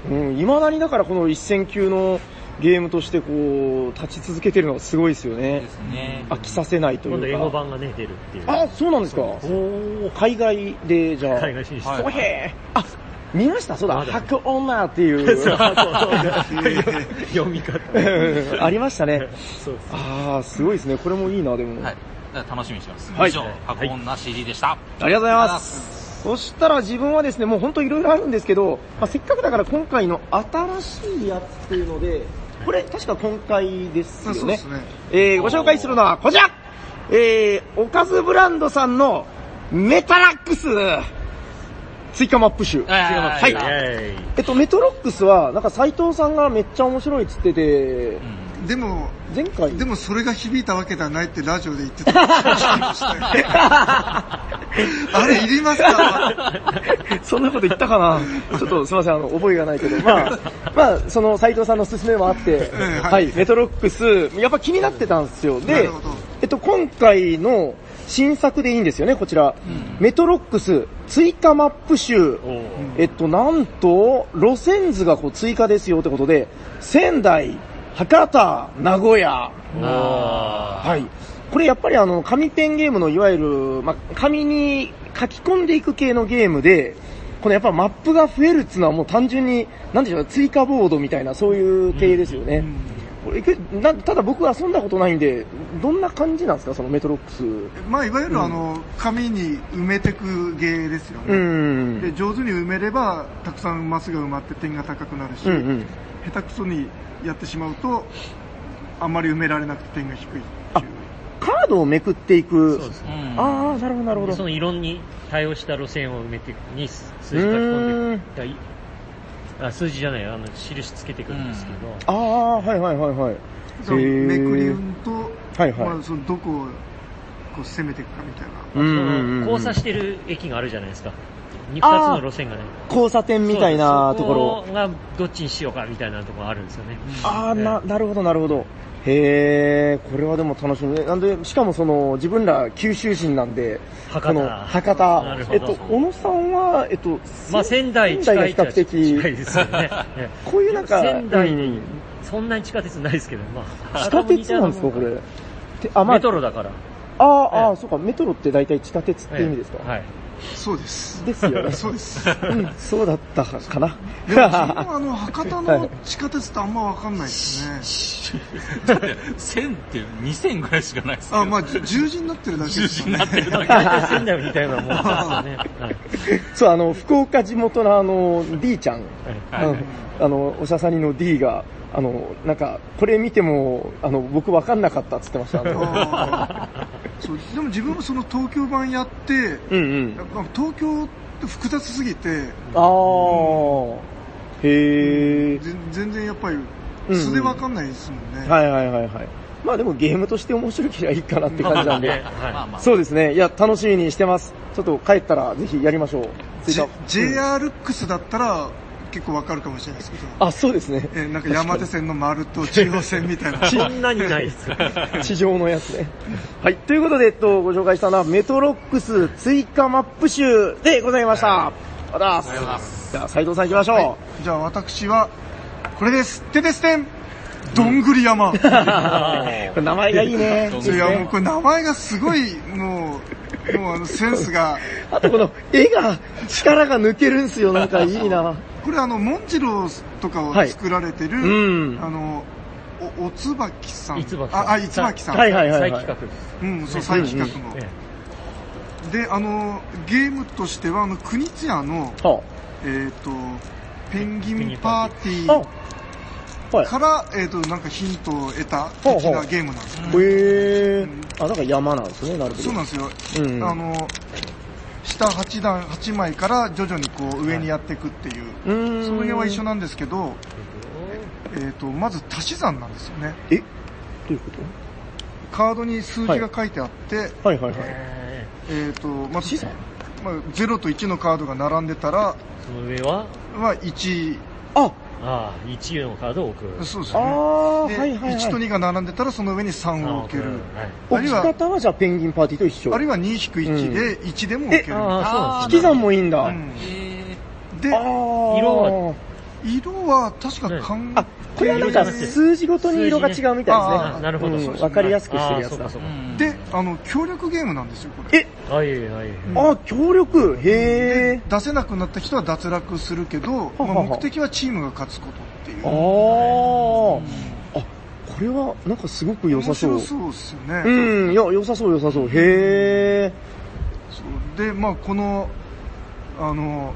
うん、未だにだからこの一戦級のゲームとしてこう、立ち続けてるのがすごいですよねで。すね。飽きさせないというか。今度英語版がね、出るっていう。あ、そうなんですか。おー海外で、じゃあ。海外進出。はいおへーあ、見ました？そうだ、まだ白女っていう。[LAUGHS] そうそうそう読み方。[LAUGHS] ありましたね。そうです。あー、すごいですね。これもいいな、でも。はい。楽しみにしてます。はい以上、箱女 CD でした。ありがとうございます。そしたら自分はですね、もう本当いろいろあるんですけど、まあ、せっかくだから今回の新しいやつっていうので、これ確か今回ですよね。そうですね。えー、ご紹介するのはこちらえー、おかずブランドさんのメタラックス追加マップ集。はいえっと、メトロックスは、なんか斎藤さんがめっちゃ面白いっつってて、うんでも、前回？でもそれが響いたわけではないってラジオで言ってた。[LAUGHS] あれいりますか？そんなこと言ったかな？ちょっとすいません、あの、覚えがないけど、まあ、まあ、その斎藤さんの勧めもあって、えはいはい、メトロックス、やっぱ気になってたんですよ。でえっと、今回の新作でいいんですよね、こちら。メトロックス追加マップ集。えっと、なんと、路線図がこう追加ですよってことで、仙台、博多、名古屋。あはい。これやっぱりあの、紙ペンゲームのいわゆる、まあ、紙に書き込んでいく系のゲームで、このやっぱマップが増えるっていうのはもう単純に、なんでしょう、追加ボードみたいな、そういう系ですよね。これけなただ僕は遊んだことないんで、どんな感じなんですか、そのメトロックス？まあ、いわゆるあの、紙に埋めてくゲーですようね。ん。で、上手に埋めれば、たくさんマスが埋まって点が高くなるし、うんうん。下手くそにやってしまうと、あんまり埋められなくて点が低いっていう。カードをめくっていく。そうです。うんああ、なるほど、なるほど。その色に対応した路線を埋めていくに数字書き込んでいあ数字じゃない、あの、印つけていくんですけど、ああ、はいはいはいはい。そのめくり運と、はいはいまあ、そのどこをこう攻めていくかみたいな。うんそうんうんの交差してる駅があるじゃないですか。二つの路線がね。交差点みたいなところ。そうそこがどっちにしようかみたいなところがあるんですよね。ああ、な、なるほど、なるほど。へえ、これはでも楽しみね。なんで、しかもその、自分ら九州人なんで、博多この、博多なる。ほどえっと、小野さんは、えっと、まあ仙台仙台近いっちゃが比較的、近いですよね。[LAUGHS] えこういうなんか、仙台にうんそんなに地下鉄ないですけど、まあ。地下鉄なんですか、これ。てあ、まあメ、トロだから。ああ、ああ、ええそうか、メトロって大体地下鉄って意味ですか、はい。そうです。ですよね。[LAUGHS] そうです。うん、そうだったかな。でも自分はあの、博多の地下鉄ってあんまわかんないですね。[LAUGHS] だって、1000って2000ぐらいしかないですけど。あ、まあ、じゅ十字になってるだけですよね。になってるだけ。大体仙台も似たようなもんですよね。はい。そう、あの、福岡地元のあの、D ちゃん、はいうんあの、おしゃさにの D が、あの、なんか、これ見ても、あの、僕わかんなかったっつってました。そうでも自分もその東京版やって、うんうんや。っぱ東京って複雑すぎて、あー。へー。ぜ全然やっぱりうん素でわかんないですもんね。はいはいはいはい。まあでもゲームとして面白ければいいかなって感じなんで。[LAUGHS] そうですね。いや、楽しみにしてます。ちょっと帰ったらぜひやりましょう。追加 J- JR-X だったら結構わかるかもしれないですけど、あ、そうですね。えーなんか山手線の丸と中央線みたいな。[LAUGHS] そんなにないです。[LAUGHS] 地上のやつね。はい。ということで、えっと、ご紹介したのは、メトロックス追加マップ集でございました。ありがとうございます。ありがとうございますじゃあ、斉藤さん行きましょじゃあ私は、これです。ててすてんどんぐり山。う。[LAUGHS] これ名前がいいね。いや、もうこれ名前がすごい、もう、もうあのセンスが、あとこの絵が、力が抜けるんすよ。なんかいいな。これあの、モンジローとかを作られてる、うんあの、お、おつばきさん。いつばきさんあ、あ、いつばきさん。はいはいはいはい再企画。うん、そう、再企画の。えで、あの、ゲームとしては、あの、国津屋の、はえっ、と、ペンギンパーティあ。ーあ、はい。から、えっ、と、なんかヒントを得た的なゲームなんですよ。へー。あ、なんか山なんですね、なるほど。そうなんですよ。うんあの、下8段、8枚から徐々にこう上にやっていくっていう、うーん。その辺は一緒な。なんですけど、えっ、と、まず足し算なんですよね。え？どういうこカードに数字が書いてあって、とはいはいはい。ええっ、と、まず足し算、まあ、0と1のカードが並んでたら、その上は、まあ、1、あ、ああ、1のカードを置く。そうですよね。あーではいはいはい1と2が並んでたら、その上に3を置ける。はい置きあるいは、方はじゃあペンギンパーティーと一緒。あるいは2-1で1でも置ける。ああ、そうなん引き。算もいいんだ。うんえで、色は色は確か関あ、これはなんか数字ごとに色が違うみたいですね。あなるほどうんそうですねわかりやすくしてるああ、やつだで、あの、協力ゲームなんですよ、これ。え、はいはいはい。あ、協力？へ出せなくなった人は脱落するけど、まあ目的はチームが勝つことっていう。ー。あー。あ、これはなんかすごく良さそう面。白そうですよね。うん、いや、良さそう良さそう。へそうで、まあこの、あの、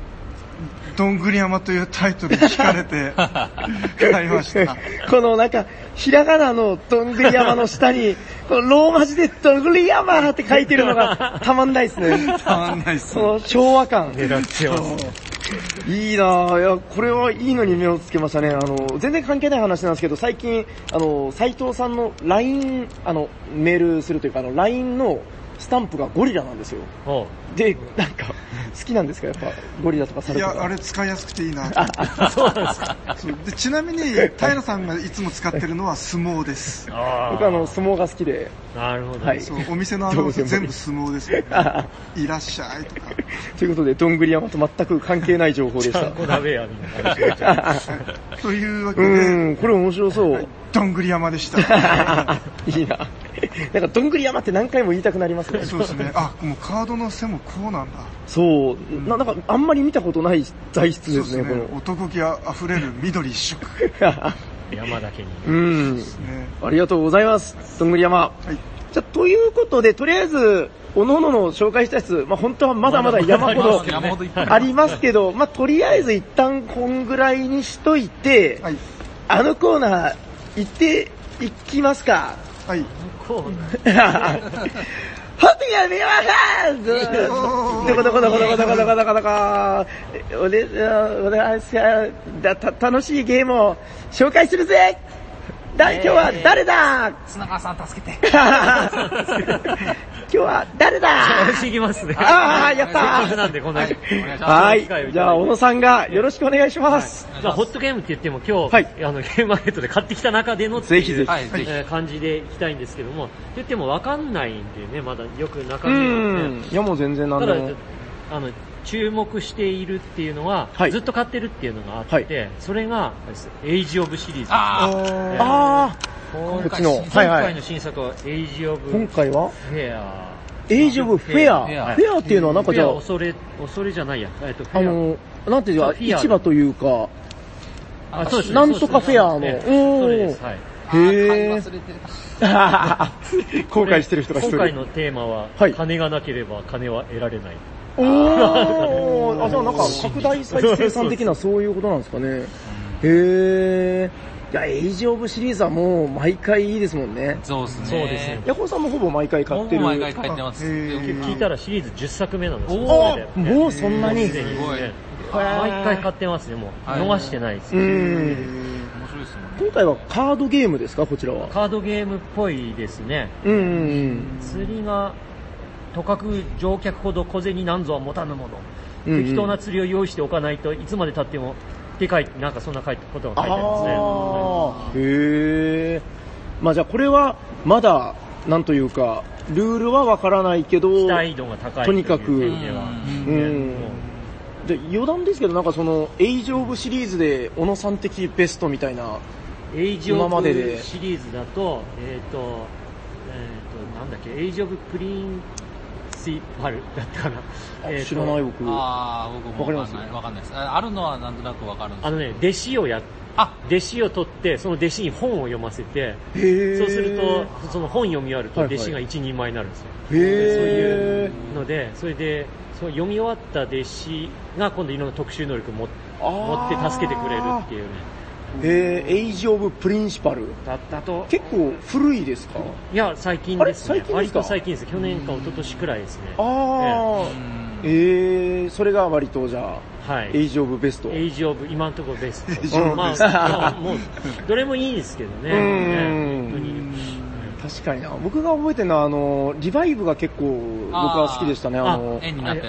どんぐり山というタイトルに惹かれて買いました。ー。[LAUGHS] このなんか、ひらがなのどんぐり山の下に、このローマ字でどんぐり山って書いてるのが [LAUGHS] たまんないですね。たまんないっすその昭和感。狙ってますね。いいなぁ。いや、これはいいのに目をつけましたね。あの、全然関係ない話なんですけど、最近、あの、斎藤さんの LINE、あの、メールするというか、あの、LINE のスタンプがゴリラなんですよ。で、なんか、好きなんですか？やっぱ、ゴリラとかサいルとか。や、あれ使いやすくていいなとそうなんですか？でちなみに、平さんがいつも使ってるのは相撲です。あ僕あの、相撲が好きで、なるほど。はいそう、お店のアナウンス全部相撲ですね。いらっしゃいとか。ということで、どんぐり山と全く関係ない情報でしたちゃん。こ鍋やみたいな。[LAUGHS] というわけうで、ん、これ面白そう。どんぐり山でした。[LAUGHS] いいな。なんか、どんぐり山って何回も言いたくなりますね。そうですね。あ、もうカードの背もこうなんだ。そう。ななんか、あんまり見たことない材質ですね、すねこ。の。男気あふれる緑一色。[LAUGHS] 山だけに。うん。ね。ありがとうございます。どんぐり山。はい。じゃあ、ということで、とりあえず、おののの紹介したやつ、まあ本当はまだまだ山ほどありますけど、まあとりあえず一旦こんぐらいにしといて、はい。あのコーナー行っていきますか。はい。[LAUGHS] こうなホットやめましょうどこどこどこどこどこどこどこどこ俺、俺は楽しいゲームを紹介するぜだ今日は誰だ？砂川さん助けて。[LAUGHS] 今日は誰だ？楽しいきますね。あーやったーせっかくなんで、こんなに。お願いします。はい。じゃあ、小野さんがよろしくお願いします。じゃあ、ホットゲームって言っても今日、はいあの、ゲームマーケットで買ってきた中でのぜひぜひ感じでいきたいんですけども、って言ってもわかんないんでね、まだよく中う身が。いやもう全然なんただでも。、あの、注目しているっていうのは、はいずっと買ってるっていうのがあって、はいそれが、エイジオブシリーズ。あーえーあ今こっちの今回の新作はエイジオー、ブ今回は？フェア。エイジオブフェア。フフェアェアっていうのはなんかじゃあ、恐れ、恐れじゃないや。えっと。あの、なんていうか、市場というか、あ、そうです。なんとかフェアのそうですおーそれです。はい。へあーー買い忘れてた。[LAUGHS] [LAUGHS] 後悔してる人が一人。今回のテーマは、はい金がなければ金は得られない。おー、[LAUGHS] あ、じゃあなんか拡大再生産的なそういうことなんですかね。へー。いや、エイジオブシリーズはもう毎回いいですもんね。そうですね。そうですねヤコウさんもほぼ毎回買ってる。僕も毎回買ってます。聞いたらシリーズ10作目なんですよ。おあもうそんなに。すごいね毎回買ってますね、もう。はい逃してないです。うん。面白いです。今回はカードゲームですか、こちらは？カードゲームっぽいですね。うんうんうん。釣りが、とかく乗客ほど小銭なんぞは持たぬもの。うんうん適当な釣りを用意しておかないといつまで経っても、って書いて、なんかそんなことが書いてありますね。へえ。まあじゃあこれはまだ、なんというか、ルールはわからないけど、期待度が高いとにかくう点では。うねんもで余談ですけど、なんかその、エイジオブシリーズで、小野さん的ベストみたいな、うエイジオ今までブでシリーズだと、えっ、と、えっ、と、なんだっけ、エイジオブプリンシパルだったかな。えーと知らない僕。ああ、僕もかんない。わかんないです。ああるのはなんとなくわかるんですあのね、弟子をやっあ、弟子を取って、その弟子に本を読ませて、そうすると、その本読み終わるとはいはい弟子が一人前になるんですよ。へーそういうので、それで、そう読み終わった弟子が今度いろんな特殊能力を持って助けてくれるっていうね。へーエイジオブプリンシパル。だったと、結構古いですか？いや、最近ですね。あれ？最近ですか？割と最近です。去年か一昨年くらいですね。ああ、えー、それが割とじゃあ、はい。エイジオブベスト。エイジオブ、今のところベスト。エイジオブまあ、もう、どれもいいですけどね。うんね本当に。確かにな。僕が覚えてるのは、あの、リバイブが結構僕は好きでしたね。あの。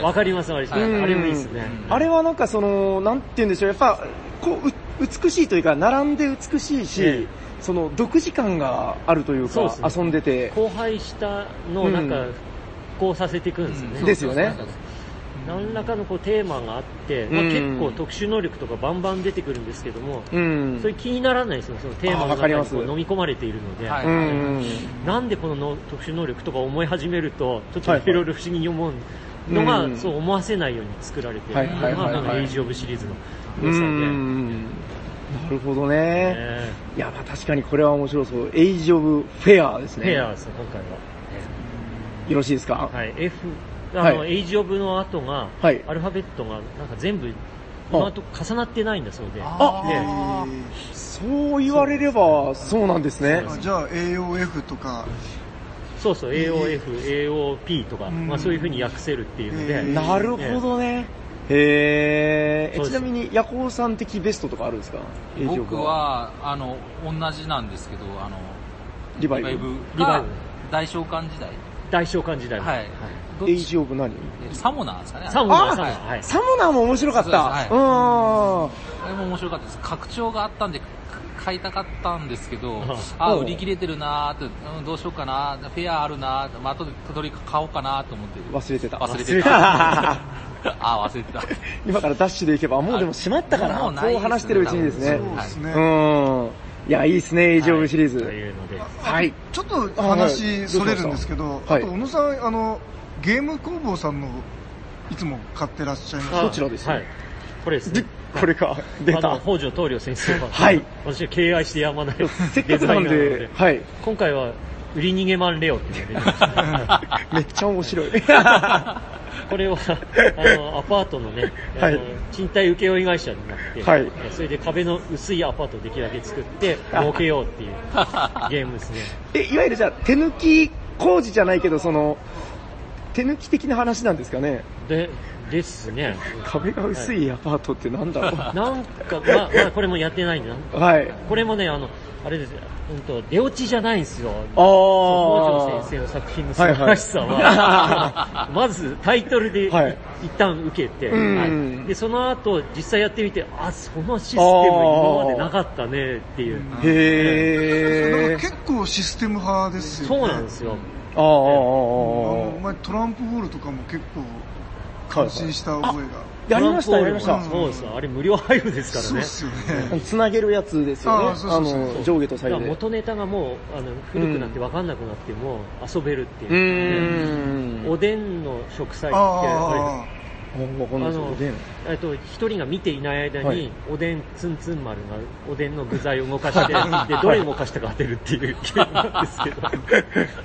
わかりますわかります。はいあれもいいですね。あれはなんかその、なんて言うんでしょう、やっぱ、こう、う美しいというか、並んで美しいし、ええ。その、独自感があるというか、そうね。遊んでて、荒廃したのをなんかうん、こうさせていくんですよね。ですよね。何らかのこうテーマがあって、まあ、うん。結構特殊能力とかバンバン出てくるんですけども、うん。それ気にならないですよ、そのテーマあの中にわかります。こう飲み込まれているので、はい。うん。なんでこのの特殊能力とか思い始めると、ちょっはいはい。といろいろ不思議に思うのが、うん。そう思わせないように作られていはいるのはいはい。はいが、エイジオブシリーズのう良さで、ん。なるほどね。え。いや、まあ確かにこれは面白そう。エイジオブフェアですーね。フェアですね、今回は。よろしいですか？はい、F、あの、はい。エイジオブの後が、はい。アルファベットがなんか全部、今のとこ重なってないんだそうで、あでそう言われれば、そうなんですね。あじゃあ AOF とか、そうそう、AOF、AOP とか、うんまあそういう風に訳せるっていうので、うんなるほどね。へーえ。ちなみに、ヤコウさん的ベストとかあるんですか？僕。は、あの、同じなんですけど、あの、リバイブ。リバイブがリバイブ大召喚時代。大召喚時代もはい。エイちジオブ何？サモナーですかね。サモナー、あサモナー、はい。サモナーも面白かった。そうはいうん。あれも面白かったです。拡張があったんで、か買いたかったんですけど、あ、うん売り切れてるなーって、うん、どうしようかなフェアあるなーまあ、後でたどり買おうかなと思って。忘れてた。忘れてた。[LAUGHS] あ、忘れてた。[LAUGHS] 今からダッシュで行けば、もうでも閉まったかな。もうなねこう話してるうちにですね。そうですね。うん。いや、いいですね、エイジオブシリーズ。というので、はい。ちょっと話それるんですけど、はいあと小野さん、あの、ゲーム工房さんのいつも買ってらっしゃいます？どちらですはい。これですねで。これか。出あの、た。北条東良先生が、はい私が敬愛してやまないせっかくなんデザイナーので、はい。今回は、売り逃げマンレオっていうのが出てました。[LAUGHS] めっちゃ面白い。[LAUGHS] これは、あの、アパートのね、あのはい賃貸請負会社になって、はいそれで壁の薄いアパートをできるだけ作って、儲けようっていうゲームですね。[LAUGHS] え、いわゆるじゃあ、手抜き工事じゃないけど、その、手抜き的な話なんですかね。で、ですね。壁が薄いアパートってなんだろう。なんか、まあ、まあ、これもやってないんだな。はい。これもね、あの、あれですよ、うんと、出落ちじゃないんですよ。あ北条ー。先生の作品の素晴らしさは、まずタイトルで、はい一旦受けて、うんはいで、その後実際やってみて、あ、そのシステム今までなかったねっていう。へー。結構システム派ですよね。そうなんですよ。あーあーあああー前トランプボールとかも結構感心した覚えが。やりました、やりました。そうですよ。あれ無料配布ですからね。そうっすよね。つなげるやつですよね。上下と左右で。元ネタがもうあの古くなって分かんなくなっても遊べるっていう。おでんの食材って、あわかんないですあのおでんえっと、一人が見ていない間に、はいおでんツンツン丸がおでんの具材を動かして、[LAUGHS] で、どれ動かしたか当てるっていうゲームなんですけど。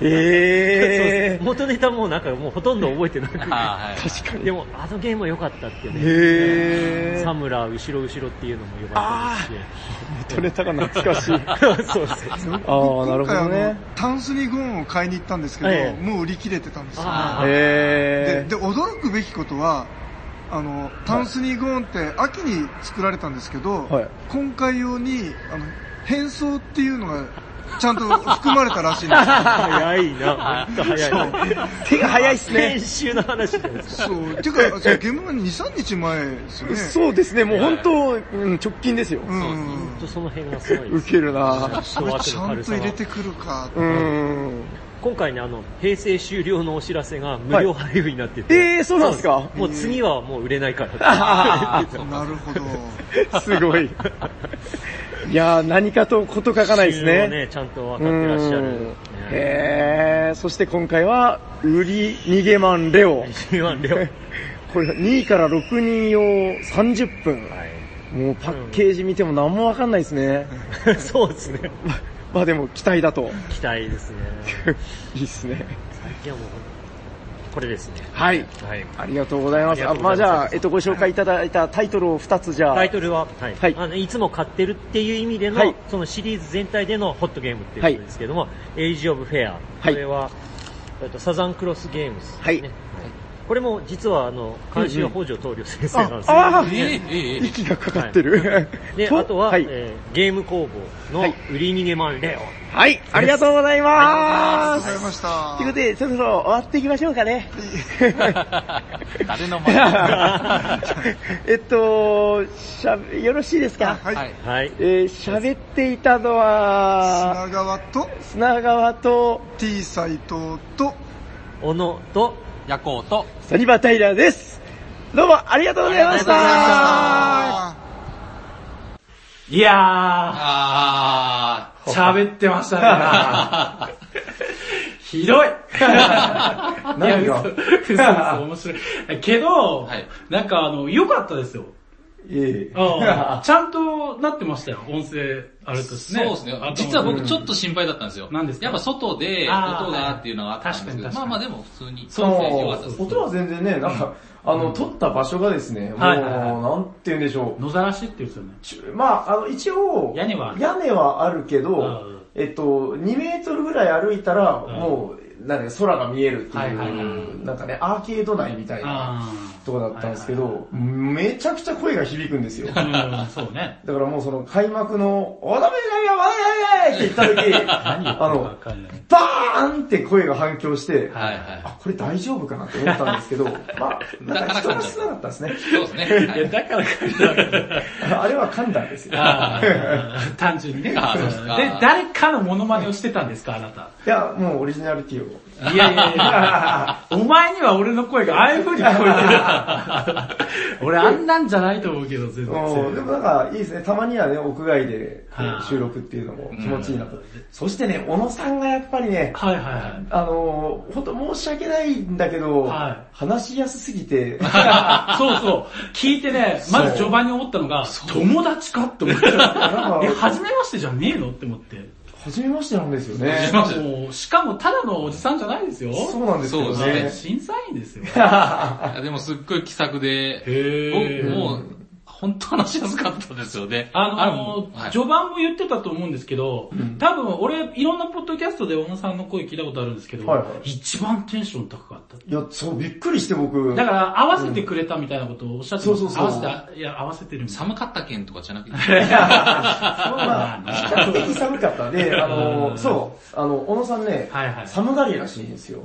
[LAUGHS] へそう元ネタもうなんかもうほとんど覚えてなくて。あーはいー。確かに。でも、あのゲームは良かったっていうね。へー。サムラー、後ろ後ろっていうのも良かったですし。元ネタが懐かしい。[LAUGHS] そうそうそう。ああ、なるほ今回あのどね。、タンスにゴンを買いに行ったんですけど、ええもう売り切れてたんですよ。あへで、で、驚くべきことは、あの、タンスニーゴーンって秋に作られたんですけど、はい今回用に、あの、変装っていうのがちゃんと含まれたらしいんですよ。[LAUGHS] 早いな、ほんと早いな。手が早いっすね編。集の話じゃないですか。そう。ていうか、[LAUGHS] それゲームが2、3日前ですよね。そうですね、もう本当、うん直近ですよ。うん。ほんとその辺がすごいです。ウケるなそれちゃんと入れてくるか。うーん。今回ね、あの、平成終了のお知らせが無料配布になってて。えー、そうなんですか？もう次はもう売れないから。[LAUGHS] なるほど。[LAUGHS] すごい。いやー、何かとこと書かないですね。ね、ちゃんと分かってらっしゃる。うんへー、そして今回は、売り逃げマンレオ。G1 レ [LAUGHS] これ2から6人用30分。オ。もうパッケージ見ても何もわかんないですね。はい。そうですね。まあでも期待だと。期待ですね。[LAUGHS] いいっすね。最近はもう、これですね。はい。はい。ありがとうございます。あまあじゃあ、えっと、ご紹介いただいたタイトルを2つじゃあ。タイトルは、はいはいあのいつも買ってるっていう意味での、はいそのシリーズ全体でのホットゲームっていうことですけども、エイジ・オブ・フェア。はいこれは、えっとサザンクロスゲームズですね。はいこれも実はあの、監修は北条棟梁先生なんですよ。ああえー、えー、えー息がかかってる。[LAUGHS] で、とあとは、はい。えーゲーム工房の売り逃げマンレオ。はい、ありがとうございます。ありがとうございましたということで、そろそろ終わっていきましょうかね。誰の前？[LAUGHS] えっと、しゃべ、よろしいですか？はい。えー、喋っていたのは、砂川と？砂川と T 斎藤と、小野と、夜行と、サニバタイラーです。どうもありがとうございました。いやあー、喋ってましたね。[LAUGHS] ひどい [LAUGHS] 何が？面白い。[LAUGHS] けど、はいなんかあの、良かったですよ。ええ。ああ。[LAUGHS] ちゃんとなってましたよ、音声、あれとしてね。そうですね。実は僕ちょっと心配だったんですよ。何ですか？やっぱ外であー音がっていうのがあったんですけど、はい確かに。まあまあでも普通に。そう。そうよかったです。音は全然ね、なんか、あの、撮った場所がですね、もう、なんて言うんでしょう。野ざらしって言うんですよね。まあ、あの、一応、屋根はある。屋根はあるけどうん、えっと、2メートルぐらい歩いたら、うん。もう、なんか空が見えるってはいう、なんかね、アーケード内みたいな。あとこだったんですけはいど、めちゃくちゃ声が響くんですよ。そうね。だからもうその開幕の、おだめだよ、わいわいって言った時、あの。バーンって声が反響して。あ、これ大丈夫かなって思ったんですけど、まあ、なんか人が少なかったですね。そうですね。はいいや、だからあれは噛んだんですよ。単純にね。で、誰かのモノマネをしてたんですか、あなた。いや、もうオリジナリティを。いやいやいや、お前には俺の声がああいう風に聞こえてる。[LAUGHS] 俺あんなんじゃないと思うけど、全うんでも然。なんかいいですね。たまにはね、屋外で収録っていうのも気持ちいいなと。そしてね、小野さんがやっぱりね、はいはいはい。あのー、ほんと申し訳ないんだけど、はい話しやすすぎて、[LAUGHS] そうそう。聞いてね、まず序盤に思ったのが、友達かって思っちゃなんう。かえ、初めましてじゃねえのって思って。初めましてなんですよね。初めましてもう、しかもただのおじさんじゃないですよ。そうなんですよそうですね。審査員ですよ。[LAUGHS] でもすっごい気さくで、へ僕もう、本当話しやすかったですよね。あのあはい。序盤も言ってたと思うんですけど、多分俺、いろんなポッドキャストで小野さんの声聞いたことあるんですけど、はいはい。一番テンション高かった。いや、そう、びっくりして僕。だから、合わせてくれたみたいなことをおっしゃってますそうそうそう。合わせて、いや、合わせてる。寒かったけんとかじゃなくて、[LAUGHS] まあ、比較的寒かったで、[LAUGHS] あのー、そう、あの、小野さんね、はいはい。寒がりらしいんですよ。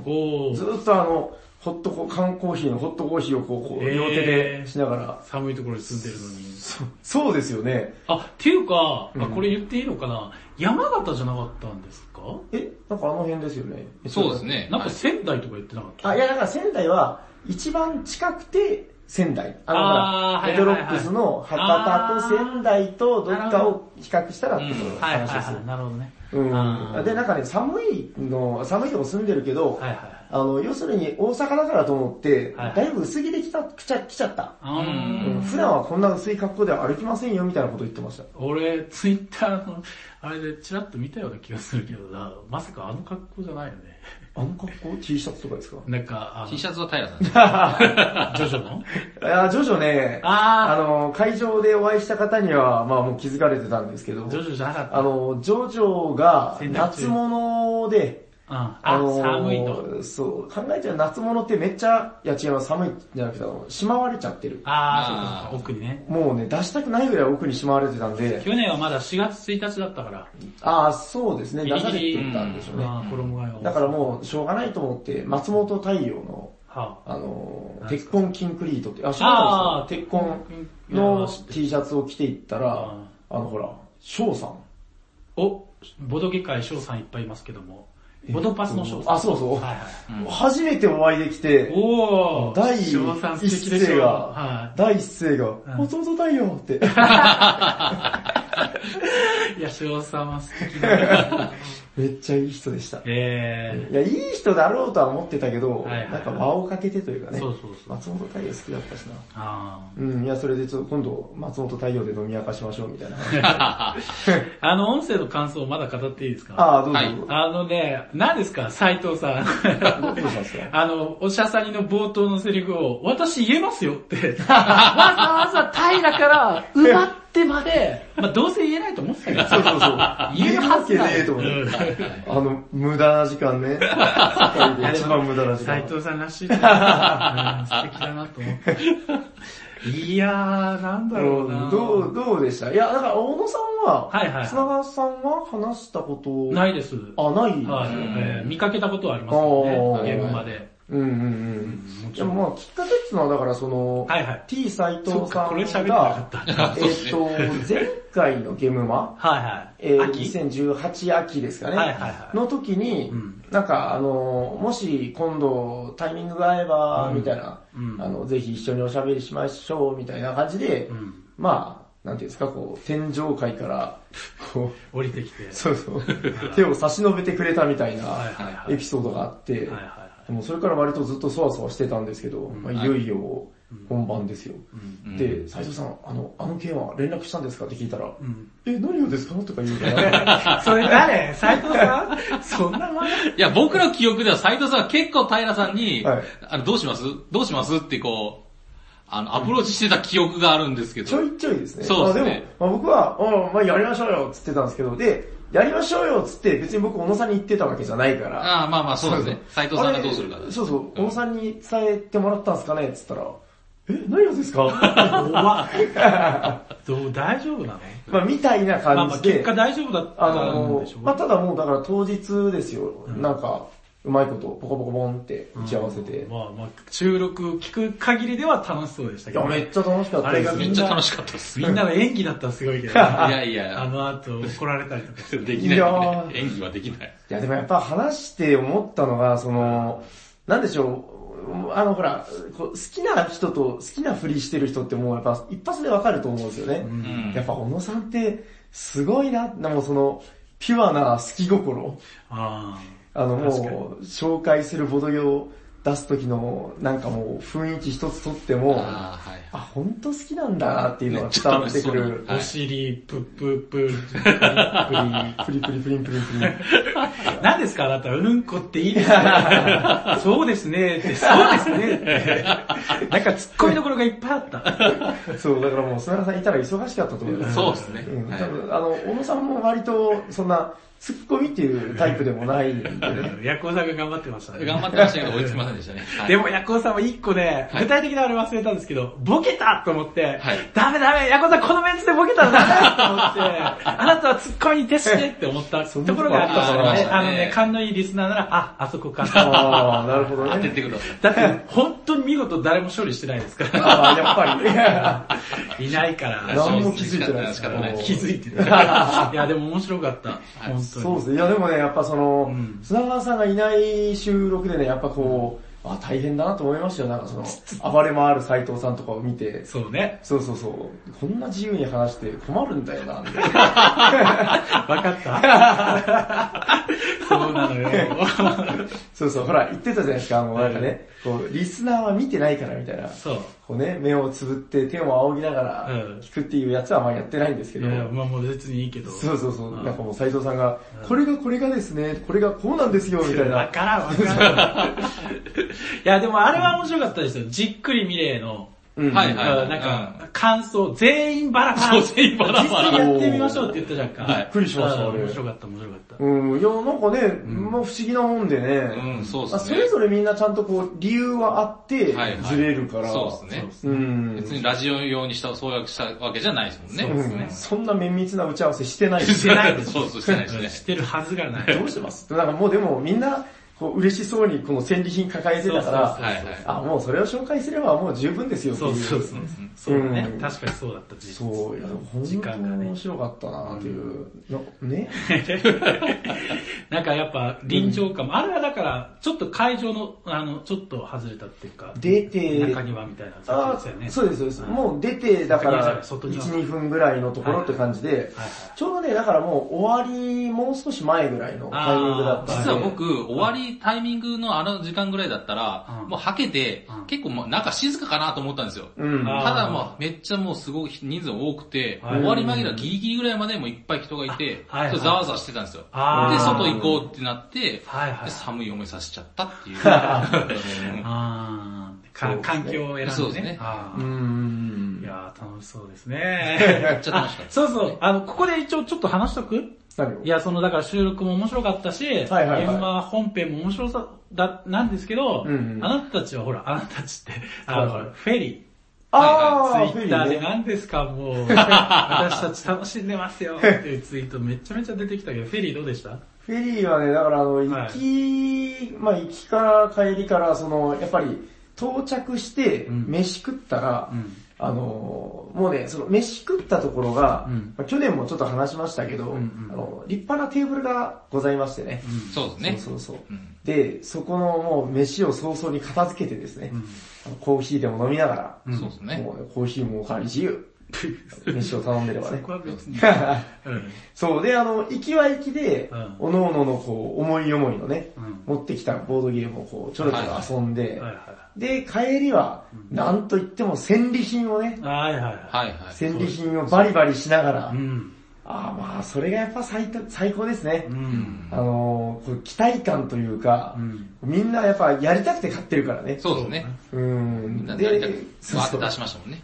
ずーっとあの、ホットコ、缶コーヒーのホットコーヒーをこう、両手でしながら。寒いところに住んでるのに。そうですよね。あ、っていうか、うんあこれ言っていいのかな？山形じゃなかったんですか？え、なんかあの辺ですよね。そうです。ね。なんか仙台とか言ってなかった、あ、いやだから仙台は一番近くて仙台。あの、あーほらメトロックスの博多と仙台とどっかを比較したらっていううんはいはい話ですよはい。。なるほどね。うん。で、なんかね、寒いの、寒いとこ住んでるけど、はいはい。あの、要するに大阪だからと思って、はいだいぶ薄着で来た、来ちゃ、来ちゃった。普段はこんな薄い格好では歩きませんよみたいなこと言ってました。俺、ツイッターの、あれでチラッと見たような気がするけどな、まさかあの格好じゃないよね。あの格好 ?T シャツとかですか？なんか、T シャツは平さんです。[LAUGHS] ジョジョの？いや、ジョジョね、ああの、会場でお会いした方には、まあもう気づかれてたんですけどー、、ジョジョじゃなかった。あの、ジョジョが夏物で、うん、あ、あの寒いと。そう、考えちゃう夏物ってめっちゃ、いや違います、寒いじゃなくて、あの、しまわれちゃってる。ああーそうか、奥にね。もうね、出したくないぐらい奥にしまわれてたんで、去年はまだ4月1日だったから、ああ、そうですね、ギ出されてたんでしょうね。だからもう、しょうがないと思って、松本太陽の、はあ。の何、です鉄か痕キンクリートって、あ、知らないですか？鉄痕あ、の T シャツを着ていったらあ、あのほら、翔さん。お、ボドゲ界翔さんいっぱいいますけども、ボドパスの翔さん。あ、そうそう。はいはい。初めてお会いできて、おー、第一。声がは第一声が、松本太陽って。い。[LAUGHS] いや、翔さんは素敵だな。[LAUGHS] めっちゃいい人でした。えいや、いい人だろうとは思ってたけど、はいはいなんか輪をかけてというかー、ね、そうそうそう。松本太陽好きだったしな。あうん、いや、それでちょっと今度、松本太陽で飲み明かしましょうみたいな。[LAUGHS] あの、音声の感想まだ語っていいですか？ああ、どうぞ。はい。あのね、何ですか、斉藤さん。どうしたんですかあの、おしゃさにの冒頭のセリフを、私言えますよって、わざわざ平から奪っってまで、[LAUGHS] まあどうせ言えないと思ってたけど、そうそうそう。[LAUGHS] 言えるはずだ言えるわけねえと思って。あの、無駄な時間ね。[LAUGHS] 一番無駄な時間。斉藤さんらしい素敵だなと思って。いやー、なんだろうな。どう、どうでした？いや、だから、小野さんは、はいはいはい砂川さんは話したこと、ないです。あ、ない、はい、えー見かけたことはありますおよーね、ゲームまで。うんうんうん。でもまあ、きっかけっていうのは、だからその、はいはい T 斎藤そうか、さんこれ喋ってなかがっ、た。えっと、前回のゲームマ、はいはい。えー、秋？2018秋ですかね。はいはいはいの時に、うんなんかあの、もし今度タイミングが合えば、うんみたいな、うんあの、ぜひ一緒におしゃべりしましょう、みたいな感じで、うんまあ、なんていうんですか、こう、天上界から、こう、降りてきて。そうそう、手を差し伸べてくれたみたいなはいはいはいエピソードがあって、はいはいはい。でもそれから割とずっとそわそわしてたんですけど、まあ、いよいよ本番ですよ。うん。で、斉藤さん、あの、あの件は連絡したんですか？って聞いたら、ん。え、何をですか？とか言うから、[LAUGHS] それ誰？斉藤さん？[LAUGHS] そんな前？いや、僕の記憶では斉藤さんは結構平さんに、はい。あの、どうします？どうします？ってこう、あの、アプローチしてた記憶があるんですけど。ちょいちょいですね。そうですね。まあ、でも、まあ、僕は、うんまあやりましょうよっつってたんですけど、で、やりましょうよっつって別に僕小野さんに言ってたわけじゃないから。ああ、まあまあそうですね。[LAUGHS] 斉藤さんがどうするかあれです。そうそう、小野さんに伝えてもらったんですかねっつったら、え、何がですか？怖っ [LAUGHS] どう大丈夫なの？まあみたいなまあ感じで。まあ結果大丈夫だったあんのでしょ、うまあただもうだから当日ですよ、なんか、うまいことポコポコボンって打ち合わせて。いまあまあ、収録聞く限りでは楽しそうでしたけど。や、めっちゃ楽しかったです。あれがめっちゃ楽しかったです。いみんなの演技だったらすごいけど、やいや、あの後怒られたりとか。できないいやー演技はできない。いや、でもやっぱ話して思ったのが、その、なんでしょう、あのほら、こう好きな人と好きなふりしてる人ってもうやっぱ一発でわかると思うんですよね。うんやっぱ小野さんってすごいな、でもその、ピュアな好き心。ああのもう、紹介するボドゲを出す時の、なんかもう雰囲気一つとっても、ああ、はい。あ、本当好きなんだなっていうのが伝わってくる。あ、お尻、プップップッ、プリプリプリンプリンプリン。[LAUGHS] 何ですかあなた、うんこっていいですか？[LAUGHS] そうですねって、そうですね。[LAUGHS] なんか突っ込みどころがいっぱいあった。そう、だからもう砂原さんいたら忙しかったと思います。そうですね。うん、はい多分、あの、小野さんも割と、そんな、ツッコミっていうタイプでもないんでね。ヤコウさんが頑張ってましたね。頑張ってましたけど追いつきませんでしたね。は [LAUGHS] いでも、ヤコウさんは一個ね、はい具体的なあれ忘れたんですけど、ボケたと思って、はいダメダメ、ヤコウさんこのメンツでボケたらダメだと思って、あなたはツッコミに徹してって思ったところがありましたね。あのね、勘のいいリスナーなら、あ、あそこか。[LAUGHS] ああ、なるほどね。当ててください。だって、本当に見事誰も処理してないですから。[LAUGHS] ああ、やっぱり。いないから。何も気づいてないです仕方ない気づいてる。いや、でも面白かった。本。そうですね。いやでもね、やっぱその、うん砂川さんがいない収録でね、やっぱこう、あ、大変だなと思いましたよ。なんかその、暴れ回る斎藤さんとかを見て、そうね。そうそうそう、こんな自由に話して困るんだよな、みたいな。[LAUGHS] わかったそうなのよ。[LAUGHS] そうそう、ほら、言ってたじゃないですか、もうなんかね、こう、リスナーは見てないからみたいな。そう。こうね、目をつぶって手を仰ぎながらうん聞くっていうやつはまあやってないんですけど、いや、まあもう別にいいけど。そうそうそう、んなんかもう斉藤さんが、これがこれがですね、これがこうなんですよ、みたいな。わからんわからん。[LAUGHS] いや、でもあれは面白かったですよ。じっくりミレーの、うんはいはいうんなんか、感想、全員バラバラ。そう全員バラバラ実際やってみましょうって言ったじゃんか。はいびっくりしました面白かった、面白かった。うん、いや、なんかね、まあ不思議なもんでね、うん、そうまあ、ですね。それぞれみんなちゃんとこう、理由はあってはいはい、ずれるから、そうですね。うん。別にラジオ用にした、創約したわけじゃないですもんね。うんそんな綿密な打ち合わせしてないしてないですそうそう、してないですね。[LAUGHS] 知ってるはずがない。どうしてます？なんかもうでもみんな、こう嬉しそうにこの戦利品抱えてたから、はいはい。あ、もうそれを紹介すればもう十分ですよってそいうう。そうそう。そうだねうん。確かにそうだった、実際そう、いや、本時当に間がね面白かったなっていう、のね？[LAUGHS] なんかやっぱ臨場感も、あれはだから、ちょっと会場の、あの、ちょっと外れたっていうか、出て、中庭みたいなあ感じですよね。そうです、そうです。うんもう出て、だから、中庭じゃない1、外庭2分ぐらいのところって感じで、はいはいちょうどね、だからもう終わり、もう少し前ぐらいのタイミングだったんで。実は僕、終わりタイミングのあの時間ぐらいだったら、うんもうはけてうん、結構もうなんか静かかなと思ったんですよ。うん。あーただもうめっちゃもうすごい人数多くて、はい終わり間際ギリギリぐらいまでもういっぱい人がいて、あはいはいちょっとざわざわしてたんですよ。あーで、外行こうってなって、はいはいで寒い思いさせちゃったっていう。[LAUGHS] あーか環境を選んでね。そうですねあーうん。いや楽しそうですね。めっちゃ楽しかったあ [LAUGHS] そうそう、あの、ここで一応ちょっと話しとく？いや、その、だから収録も面白かったし、はいはいはい。現場本編も面白さだ、なんですけど、うんうん。あなたたちはほら、あなたたちって、あの、はいはい。フェリあー、ー、ツイッターで何ですか、もう、[LAUGHS] 私たち楽しんでますよ。っていうツイートめちゃめちゃ出てきたけど、フェリーどうでした？フェリーはね、だからあの、はい。行き、まあ行きから帰りから、その、やっぱり、到着して、うん。飯食ったら、うんあの、もうね、その飯食ったところが、うんまあ去年もちょっと話しましたけど、うんうんあの立派なテーブルがございましてね。そうですね。そうそうそう。うんで、そこのもう飯を早々に片付けてですね、コーヒーでも飲みながら、うんそうですね。もうね、コーヒーもおかわり自由。[LAUGHS] 飯を頼んでればねそ。こは別に。う [LAUGHS] んそう、で、あの、行きは行きで、うんおのののこう、思い思いのね、うん持ってきたボードゲームをこう、ちょろちょろ遊んで、で、帰りは、なんといっても戦利品をね、はいはいはい。はいはい。戦利品をバリバリしながら、うん。ああまあ、それがやっぱ最高最高ですね。うん。あのー期待感というか、うんみんなやっぱやりたくて買ってるからね。そうですね。うん。みんなでやりたくで、そうそう出しましたもんね。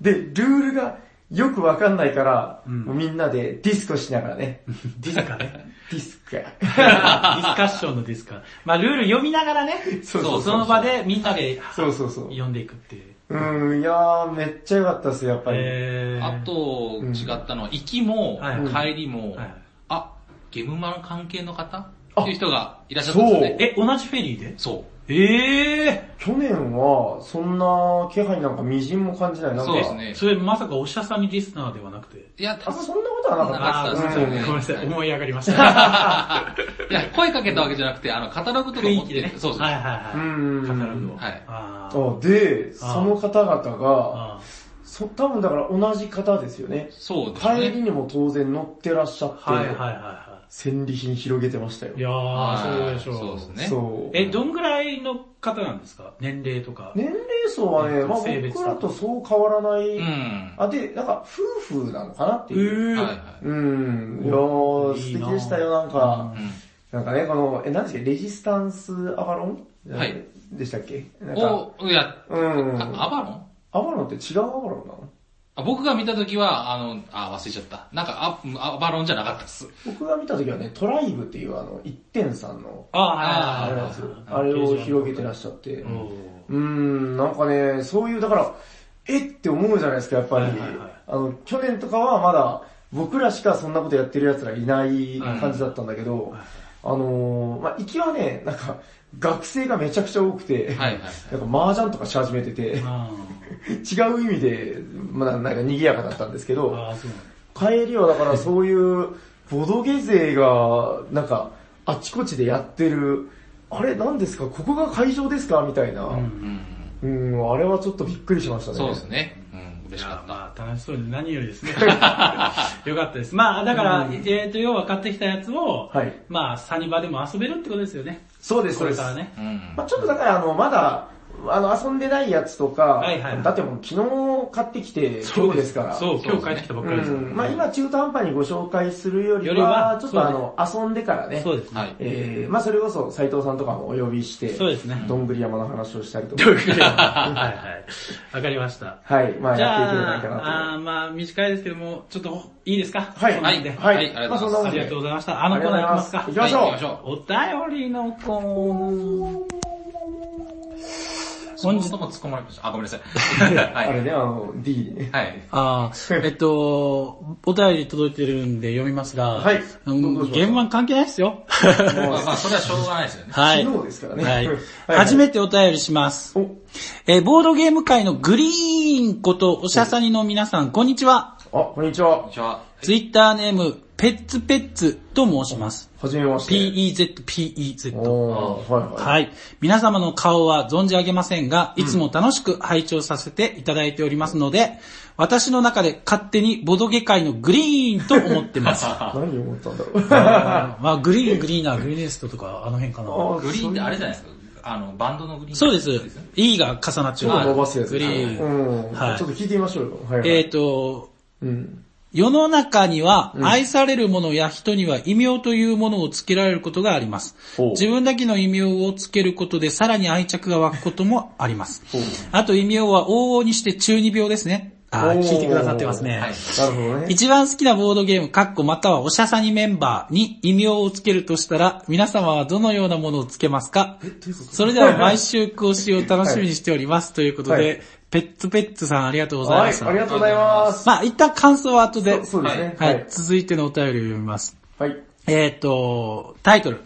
で、ルールがよくわかんないから、うんみんなでディスコしながらね。[LAUGHS] ディスカね。ディスコ。[LAUGHS] ディスカッションのディスカ。まあルール読みながらね、そうそうその場でみんなでそうそうそう。読んでいくっていう。うん、いやー、めっちゃ良かったです、やっぱり。えーあ、と、違ったのは、行きもはい、帰りもはい、あ、ゲームマン関係の方？っていう人がいらっしゃったんですね。え、同じフェリーで？そう。ええ去年は、そんな気配なんか微塵も感じない。なんか、そうですね。それまさかおしゃさみリスナーではなくて。いや、多あ、分そんなことはなかった。ですうんねごめんなさい、思い上がりました。[LAUGHS] いや、声かけたわけじゃなくて、あの、カタログとか持って雰囲気でね。そうそう。はいはいはい。うんカタログを。はいあーあで、あその方々が、あそ多分だから同じ方ですよね。そうですね。帰りにも当然乗ってらっしゃって、ーはいはいはいは戦利品広げてましたよい。い。やー、はいそうでしょう。そうですね。そう。え、どんぐらいの方なんですか？年齢とか。年齢層はね、まあ性別僕らとそう変わらない。うん。あ、で、なんか夫婦なのかなっていう。ーはいはい。うん。いやー、素敵でしたよ、なんか。うんなんかね、この、え、何でしたっけ？レジスタンスアバロン？はい。でしたっけ？なんか、お、いや、うん。あアバロン？アバロンって違うアバロンなの？あ僕が見たときは、あの、あ、忘れちゃった。なんか、あ、アバロンじゃなかったっす。僕が見た時はね、トライブっていうあの、1.3の、ああれなんですよ。あれを広げてらっしゃって。うーん、なんかね、そういう、だから、えって思うじゃないですか、やっぱり。はいはいはいあの、去年とかはまだ、僕らしかそんなことやってる奴らいない感じだったんだけど、あのー、まあ、行きはね、なんか、学生がめちゃくちゃ多くて、はいはい。なんか麻雀とかし始めてて、あ違う意味で、まあ、なんか賑やかだったんですけーど、帰りはだからそういう、ボドゲ勢が、なんか、あちこちでやってる、あれ何ですかここが会場ですかみたいな。うん。うん、あれはちょっとびっくりしましたね。そうですね。うん、嬉しかった。まあ楽しそうで何よりですね。[LAUGHS] よかったです。まあだから、えっと、要は買ってきたやつを、はい。まあサニバでも遊べるってことですよね。そうです、そうです。これからね。うん。まあちょっとだからあの、まだ、あの、遊んでないやつとか、はいはいだってもう昨日買ってきて、今日ですから。そう、今日帰ってきたばっかりですからうん。まあ今中途半端にご紹介するよりはは、ちょっとあの、遊んでからね。そうですね。はい。えー、まあそれこそ斉藤さんとかもお呼びして、そうですね。どんぐり山の話をしたりとか。はいはい。わかりました。はい、まあじゃやっていければいいかあ、なあーまあ短いですけども、ちょっといいですか？はい。はい、はいありがとうまあそんなもんで。ありがとうございました。あのコーナー行きますか行きましょう。はい行きましょう。お便りのコーナー。そもそも突っ込まれました。あ、ごめんなさい。[LAUGHS] はい。あれね、あの、D ね。はい。ああ、えっと、お便り届いてるんで読みますが、はい現場関係ないですよ。まあまあ、それはしょうがないですよね。[LAUGHS] はい。昨日ですからね。はい。はい初めてお便りします。お、えーボードゲーム界のグリーンことおしゃさにの皆さん、こんにちは。あ、こんにちはこんに。ちは。ツイッターネーム、ペッツペッツと申します。はじめまして。PEZ、PEZ。はいはい。はい。皆様の顔は存じ上げませんが、いつも楽しく拝聴させていただいておりますので、私の中で勝手にボドゲ界のグリーンと思ってます。[LAUGHS] 何を思ったんだろう。まあ、グリーン、グリーナー、グリーネストとか、あの辺かな。あグリーンってあれじゃないですか？あの、バンドのグリーン。そうです。E が重なっちょっ。と伸ばすやつ。グリーン。うん。はいちょっと聞いてみましょうよ。はいはい。えっと、うん。世の中には愛されるものや人には異名というものをつけられることがあります。自分だけの異名をつけることでさらに愛着が湧くこともあります。あと異名は往々にして中二病ですね。あー、聞いてくださってますね。はい。なるほどね。一番好きなボードゲーム、カッコまたはおしゃさにメンバーに異名をつけるとしたら、皆様はどのようなものをつけますか？それでは毎週更新を楽しみにしております。ということで、はいペッツペッツさんありがとうございはい、ました。ありがとうございます。まあ一旦感想は後で。そうですね。は、はいい。続いてのお便りを読みます。はい。えっ、と、タイトル。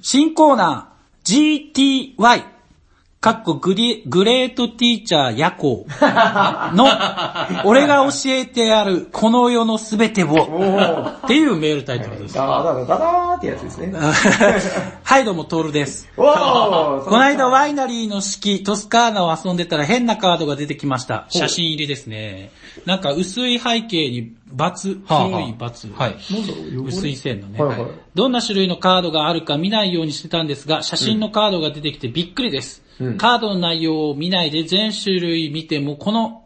新コーナー GTY。かっこグリグレートティーチャー夜行の、俺が教えてやるこの世のすべてを。っていうメールタイトルです。ダダダダダーってやつですね。[LAUGHS] はい、どうも、トールです。この間ワイナリーの式、トスカーナを遊んでたら変なカードが出てきました。写真入りですね。なんか薄い背景にバツ、はあはあ広いバツ。はい。薄い線のね。はいはい。どんな種類のカードがあるか見ないようにしてたんですが、写真のカードが出てきてびっくりです。うんカードの内容を見ないで全種類見てもこの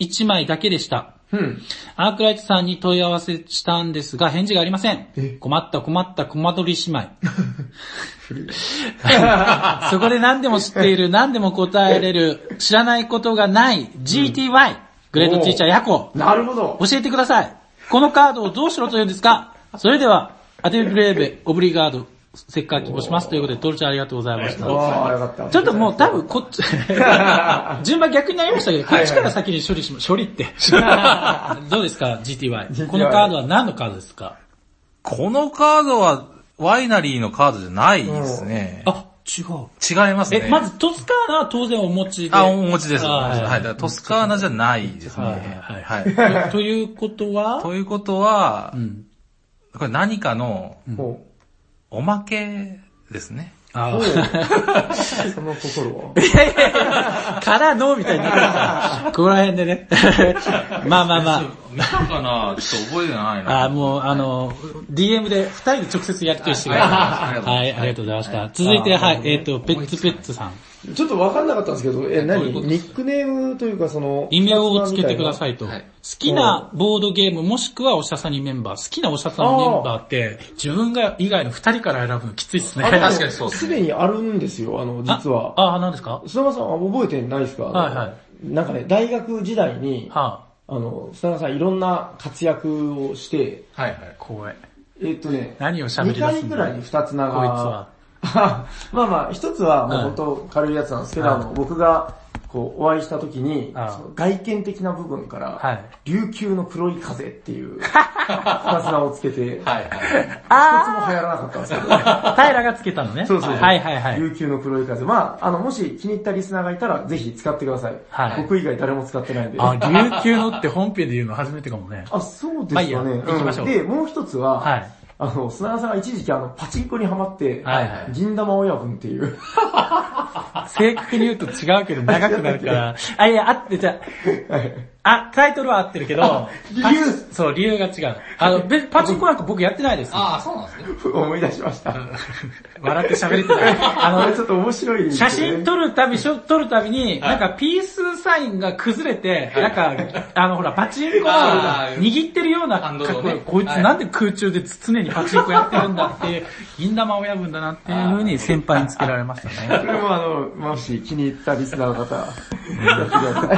1枚だけでした。うん。アークライトさんに問い合わせしたんですが返事がありませんえ？困った困った困どり姉妹。[LAUGHS] そこで何でも知っている、[LAUGHS] 何でも答えれる、知らないことがない GTY、グレートティーチャーヤコ。なるほど。教えてください。このカードをどうしろと言うんですか？それでは、アテブレーベ、オブリガード、せっかく希望します。ということで、トルちゃんありがとうございました。ちょっともう多分こっち、[LAUGHS] 順番逆になりましたけど、こっちから先に処理しま、処理って。[LAUGHS] どうですか ?GTY。このカードは何のカードですか？このカードは、ワイナリーのカードじゃないですね。あ、違う。違いますね。え、まずトスカーナは当然お持ちで。あ、お持ちです。あはい。はいだからトスカーナじゃないですね。はいはい。とということは？ということはう、ん。これ何かのほおまけですね。あう。[LAUGHS] その心は？いやいやいや、からのみたいになって。[LAUGHS] ここら辺でね。[LAUGHS] まあまあまあ。見たかな？ちょっと覚えてないな。あもう、あの、DM で二人で直接やりとりしてください。はい、ありがとうございました。続いて、はい、えっと、ペッツペッツさん。ちょっとわかんなかったんですけど、え、何？ニックネームというかその、異名をつけてくださいと。はい好きなボードゲームもしくはおしゃさにメンバー。好きなおしゃさにメンバーって、自分が以外の二人から選ぶのきついっすね。確かにそうですすねでにあるんですよ、あの、実は。あ、あ、何ですか？砂川さんは覚えてないですか？はいはい。なんかね、大学時代に、はあの、砂川さんいろんな活躍をして、はいはい。怖い。えっとね、何を喋り2出すんだ回くらいに2つ名が、こいつは。[LAUGHS] まあまあ、一つはもうはい本当軽いやつなんですけど、はいあの、僕がこうお会いした時に、はいその外見的な部分から、はい琉球の黒い風っていう、二つ名をつけて、はいはい。[LAUGHS] 一つも流行らなかったんですけど、平がつけたのね。そうそうそうはいはいはい。琉球の黒い風。まあ、あの、もし気に入ったリスナーがいたら、ぜひ使ってください。はい僕以外誰も使ってないんで。あ、琉球のって本編で言うの初めてかもね。あ、そうですかね。まあいいや行きましょうんで、もう一つは、はい。あの、砂川さんが一時期あの、パチンコにハマって、はいはい。銀玉親分っていう、[LAUGHS] 正確に言うと違うけど長くなるから。あ、いや、あって、じゃあ、あ、タイトルは合ってるけど、理由そう、理由が違う。あの、べパチンコなんか僕やってないです。ああ、そうなんですね。思い出しました。笑って喋れてない。ああの、の、ちょっと面白い、写真撮るたび、撮るたびに、なんかピースサインが崩れて、なんか、あのほら、パチンコ握ってるようなハンドル格好をねこいつなんで空中で常にパチンコやってるんだって、銀玉親分だなっていう風に先輩につけられましたね。これもあの、もし気に入ったリスナーの方。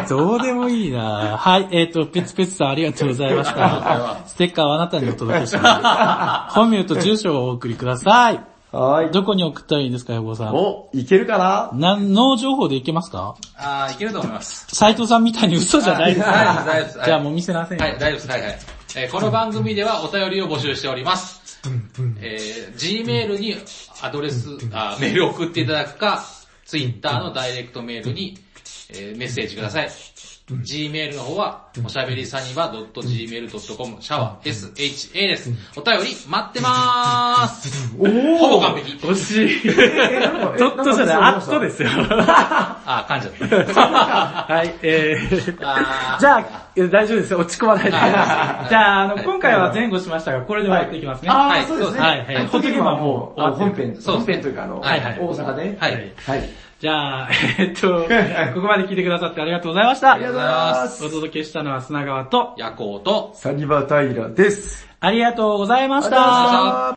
どうでもいいなはい、えっ、と、ペツペツさんありがとうございました。ステッカーはあなたにお届けします。[LAUGHS] 本名と住所をお送りください。はい。どこに送ったらいいんですか、横尾さん？お、いけるかな？何の情報でいけますか？ああ、いけると思います。斉藤さんみたいに嘘じゃないです大丈夫です大丈夫ですじゃあもう見せませんよ。はい、大丈夫です。はいはい。えーこの番組ではお便りを募集しております。えー、Gmail にアドレス、あメールを送っていただくか、Twitter のダイレクトメールに、えーメッセージください。Gmail の方は、おしゃべりサニバ .gmail.com、シャワー SHA です。お便り待ってまーす。ほぼ完璧。惜しい。[LAUGHS] ちょっとじゃない、あっとですよ。あー、噛んじゃった。[LAUGHS] はい、えー、じゃあ、大丈夫ですよ、落ち込まないで。[LAUGHS] じゃあ、あの、今回は前後しましたが、これで終わっていきますね。あはい。あ、そうですね。はい。はい。はもう、本編、本編とい。うかあの、大阪で。はい。はい。じゃあ、えっと、ここまで聞いてくださってありがとうございました。ありがとうございますお届けしたのは砂川と、夜行と、サニバタイラです。ありがとうございました。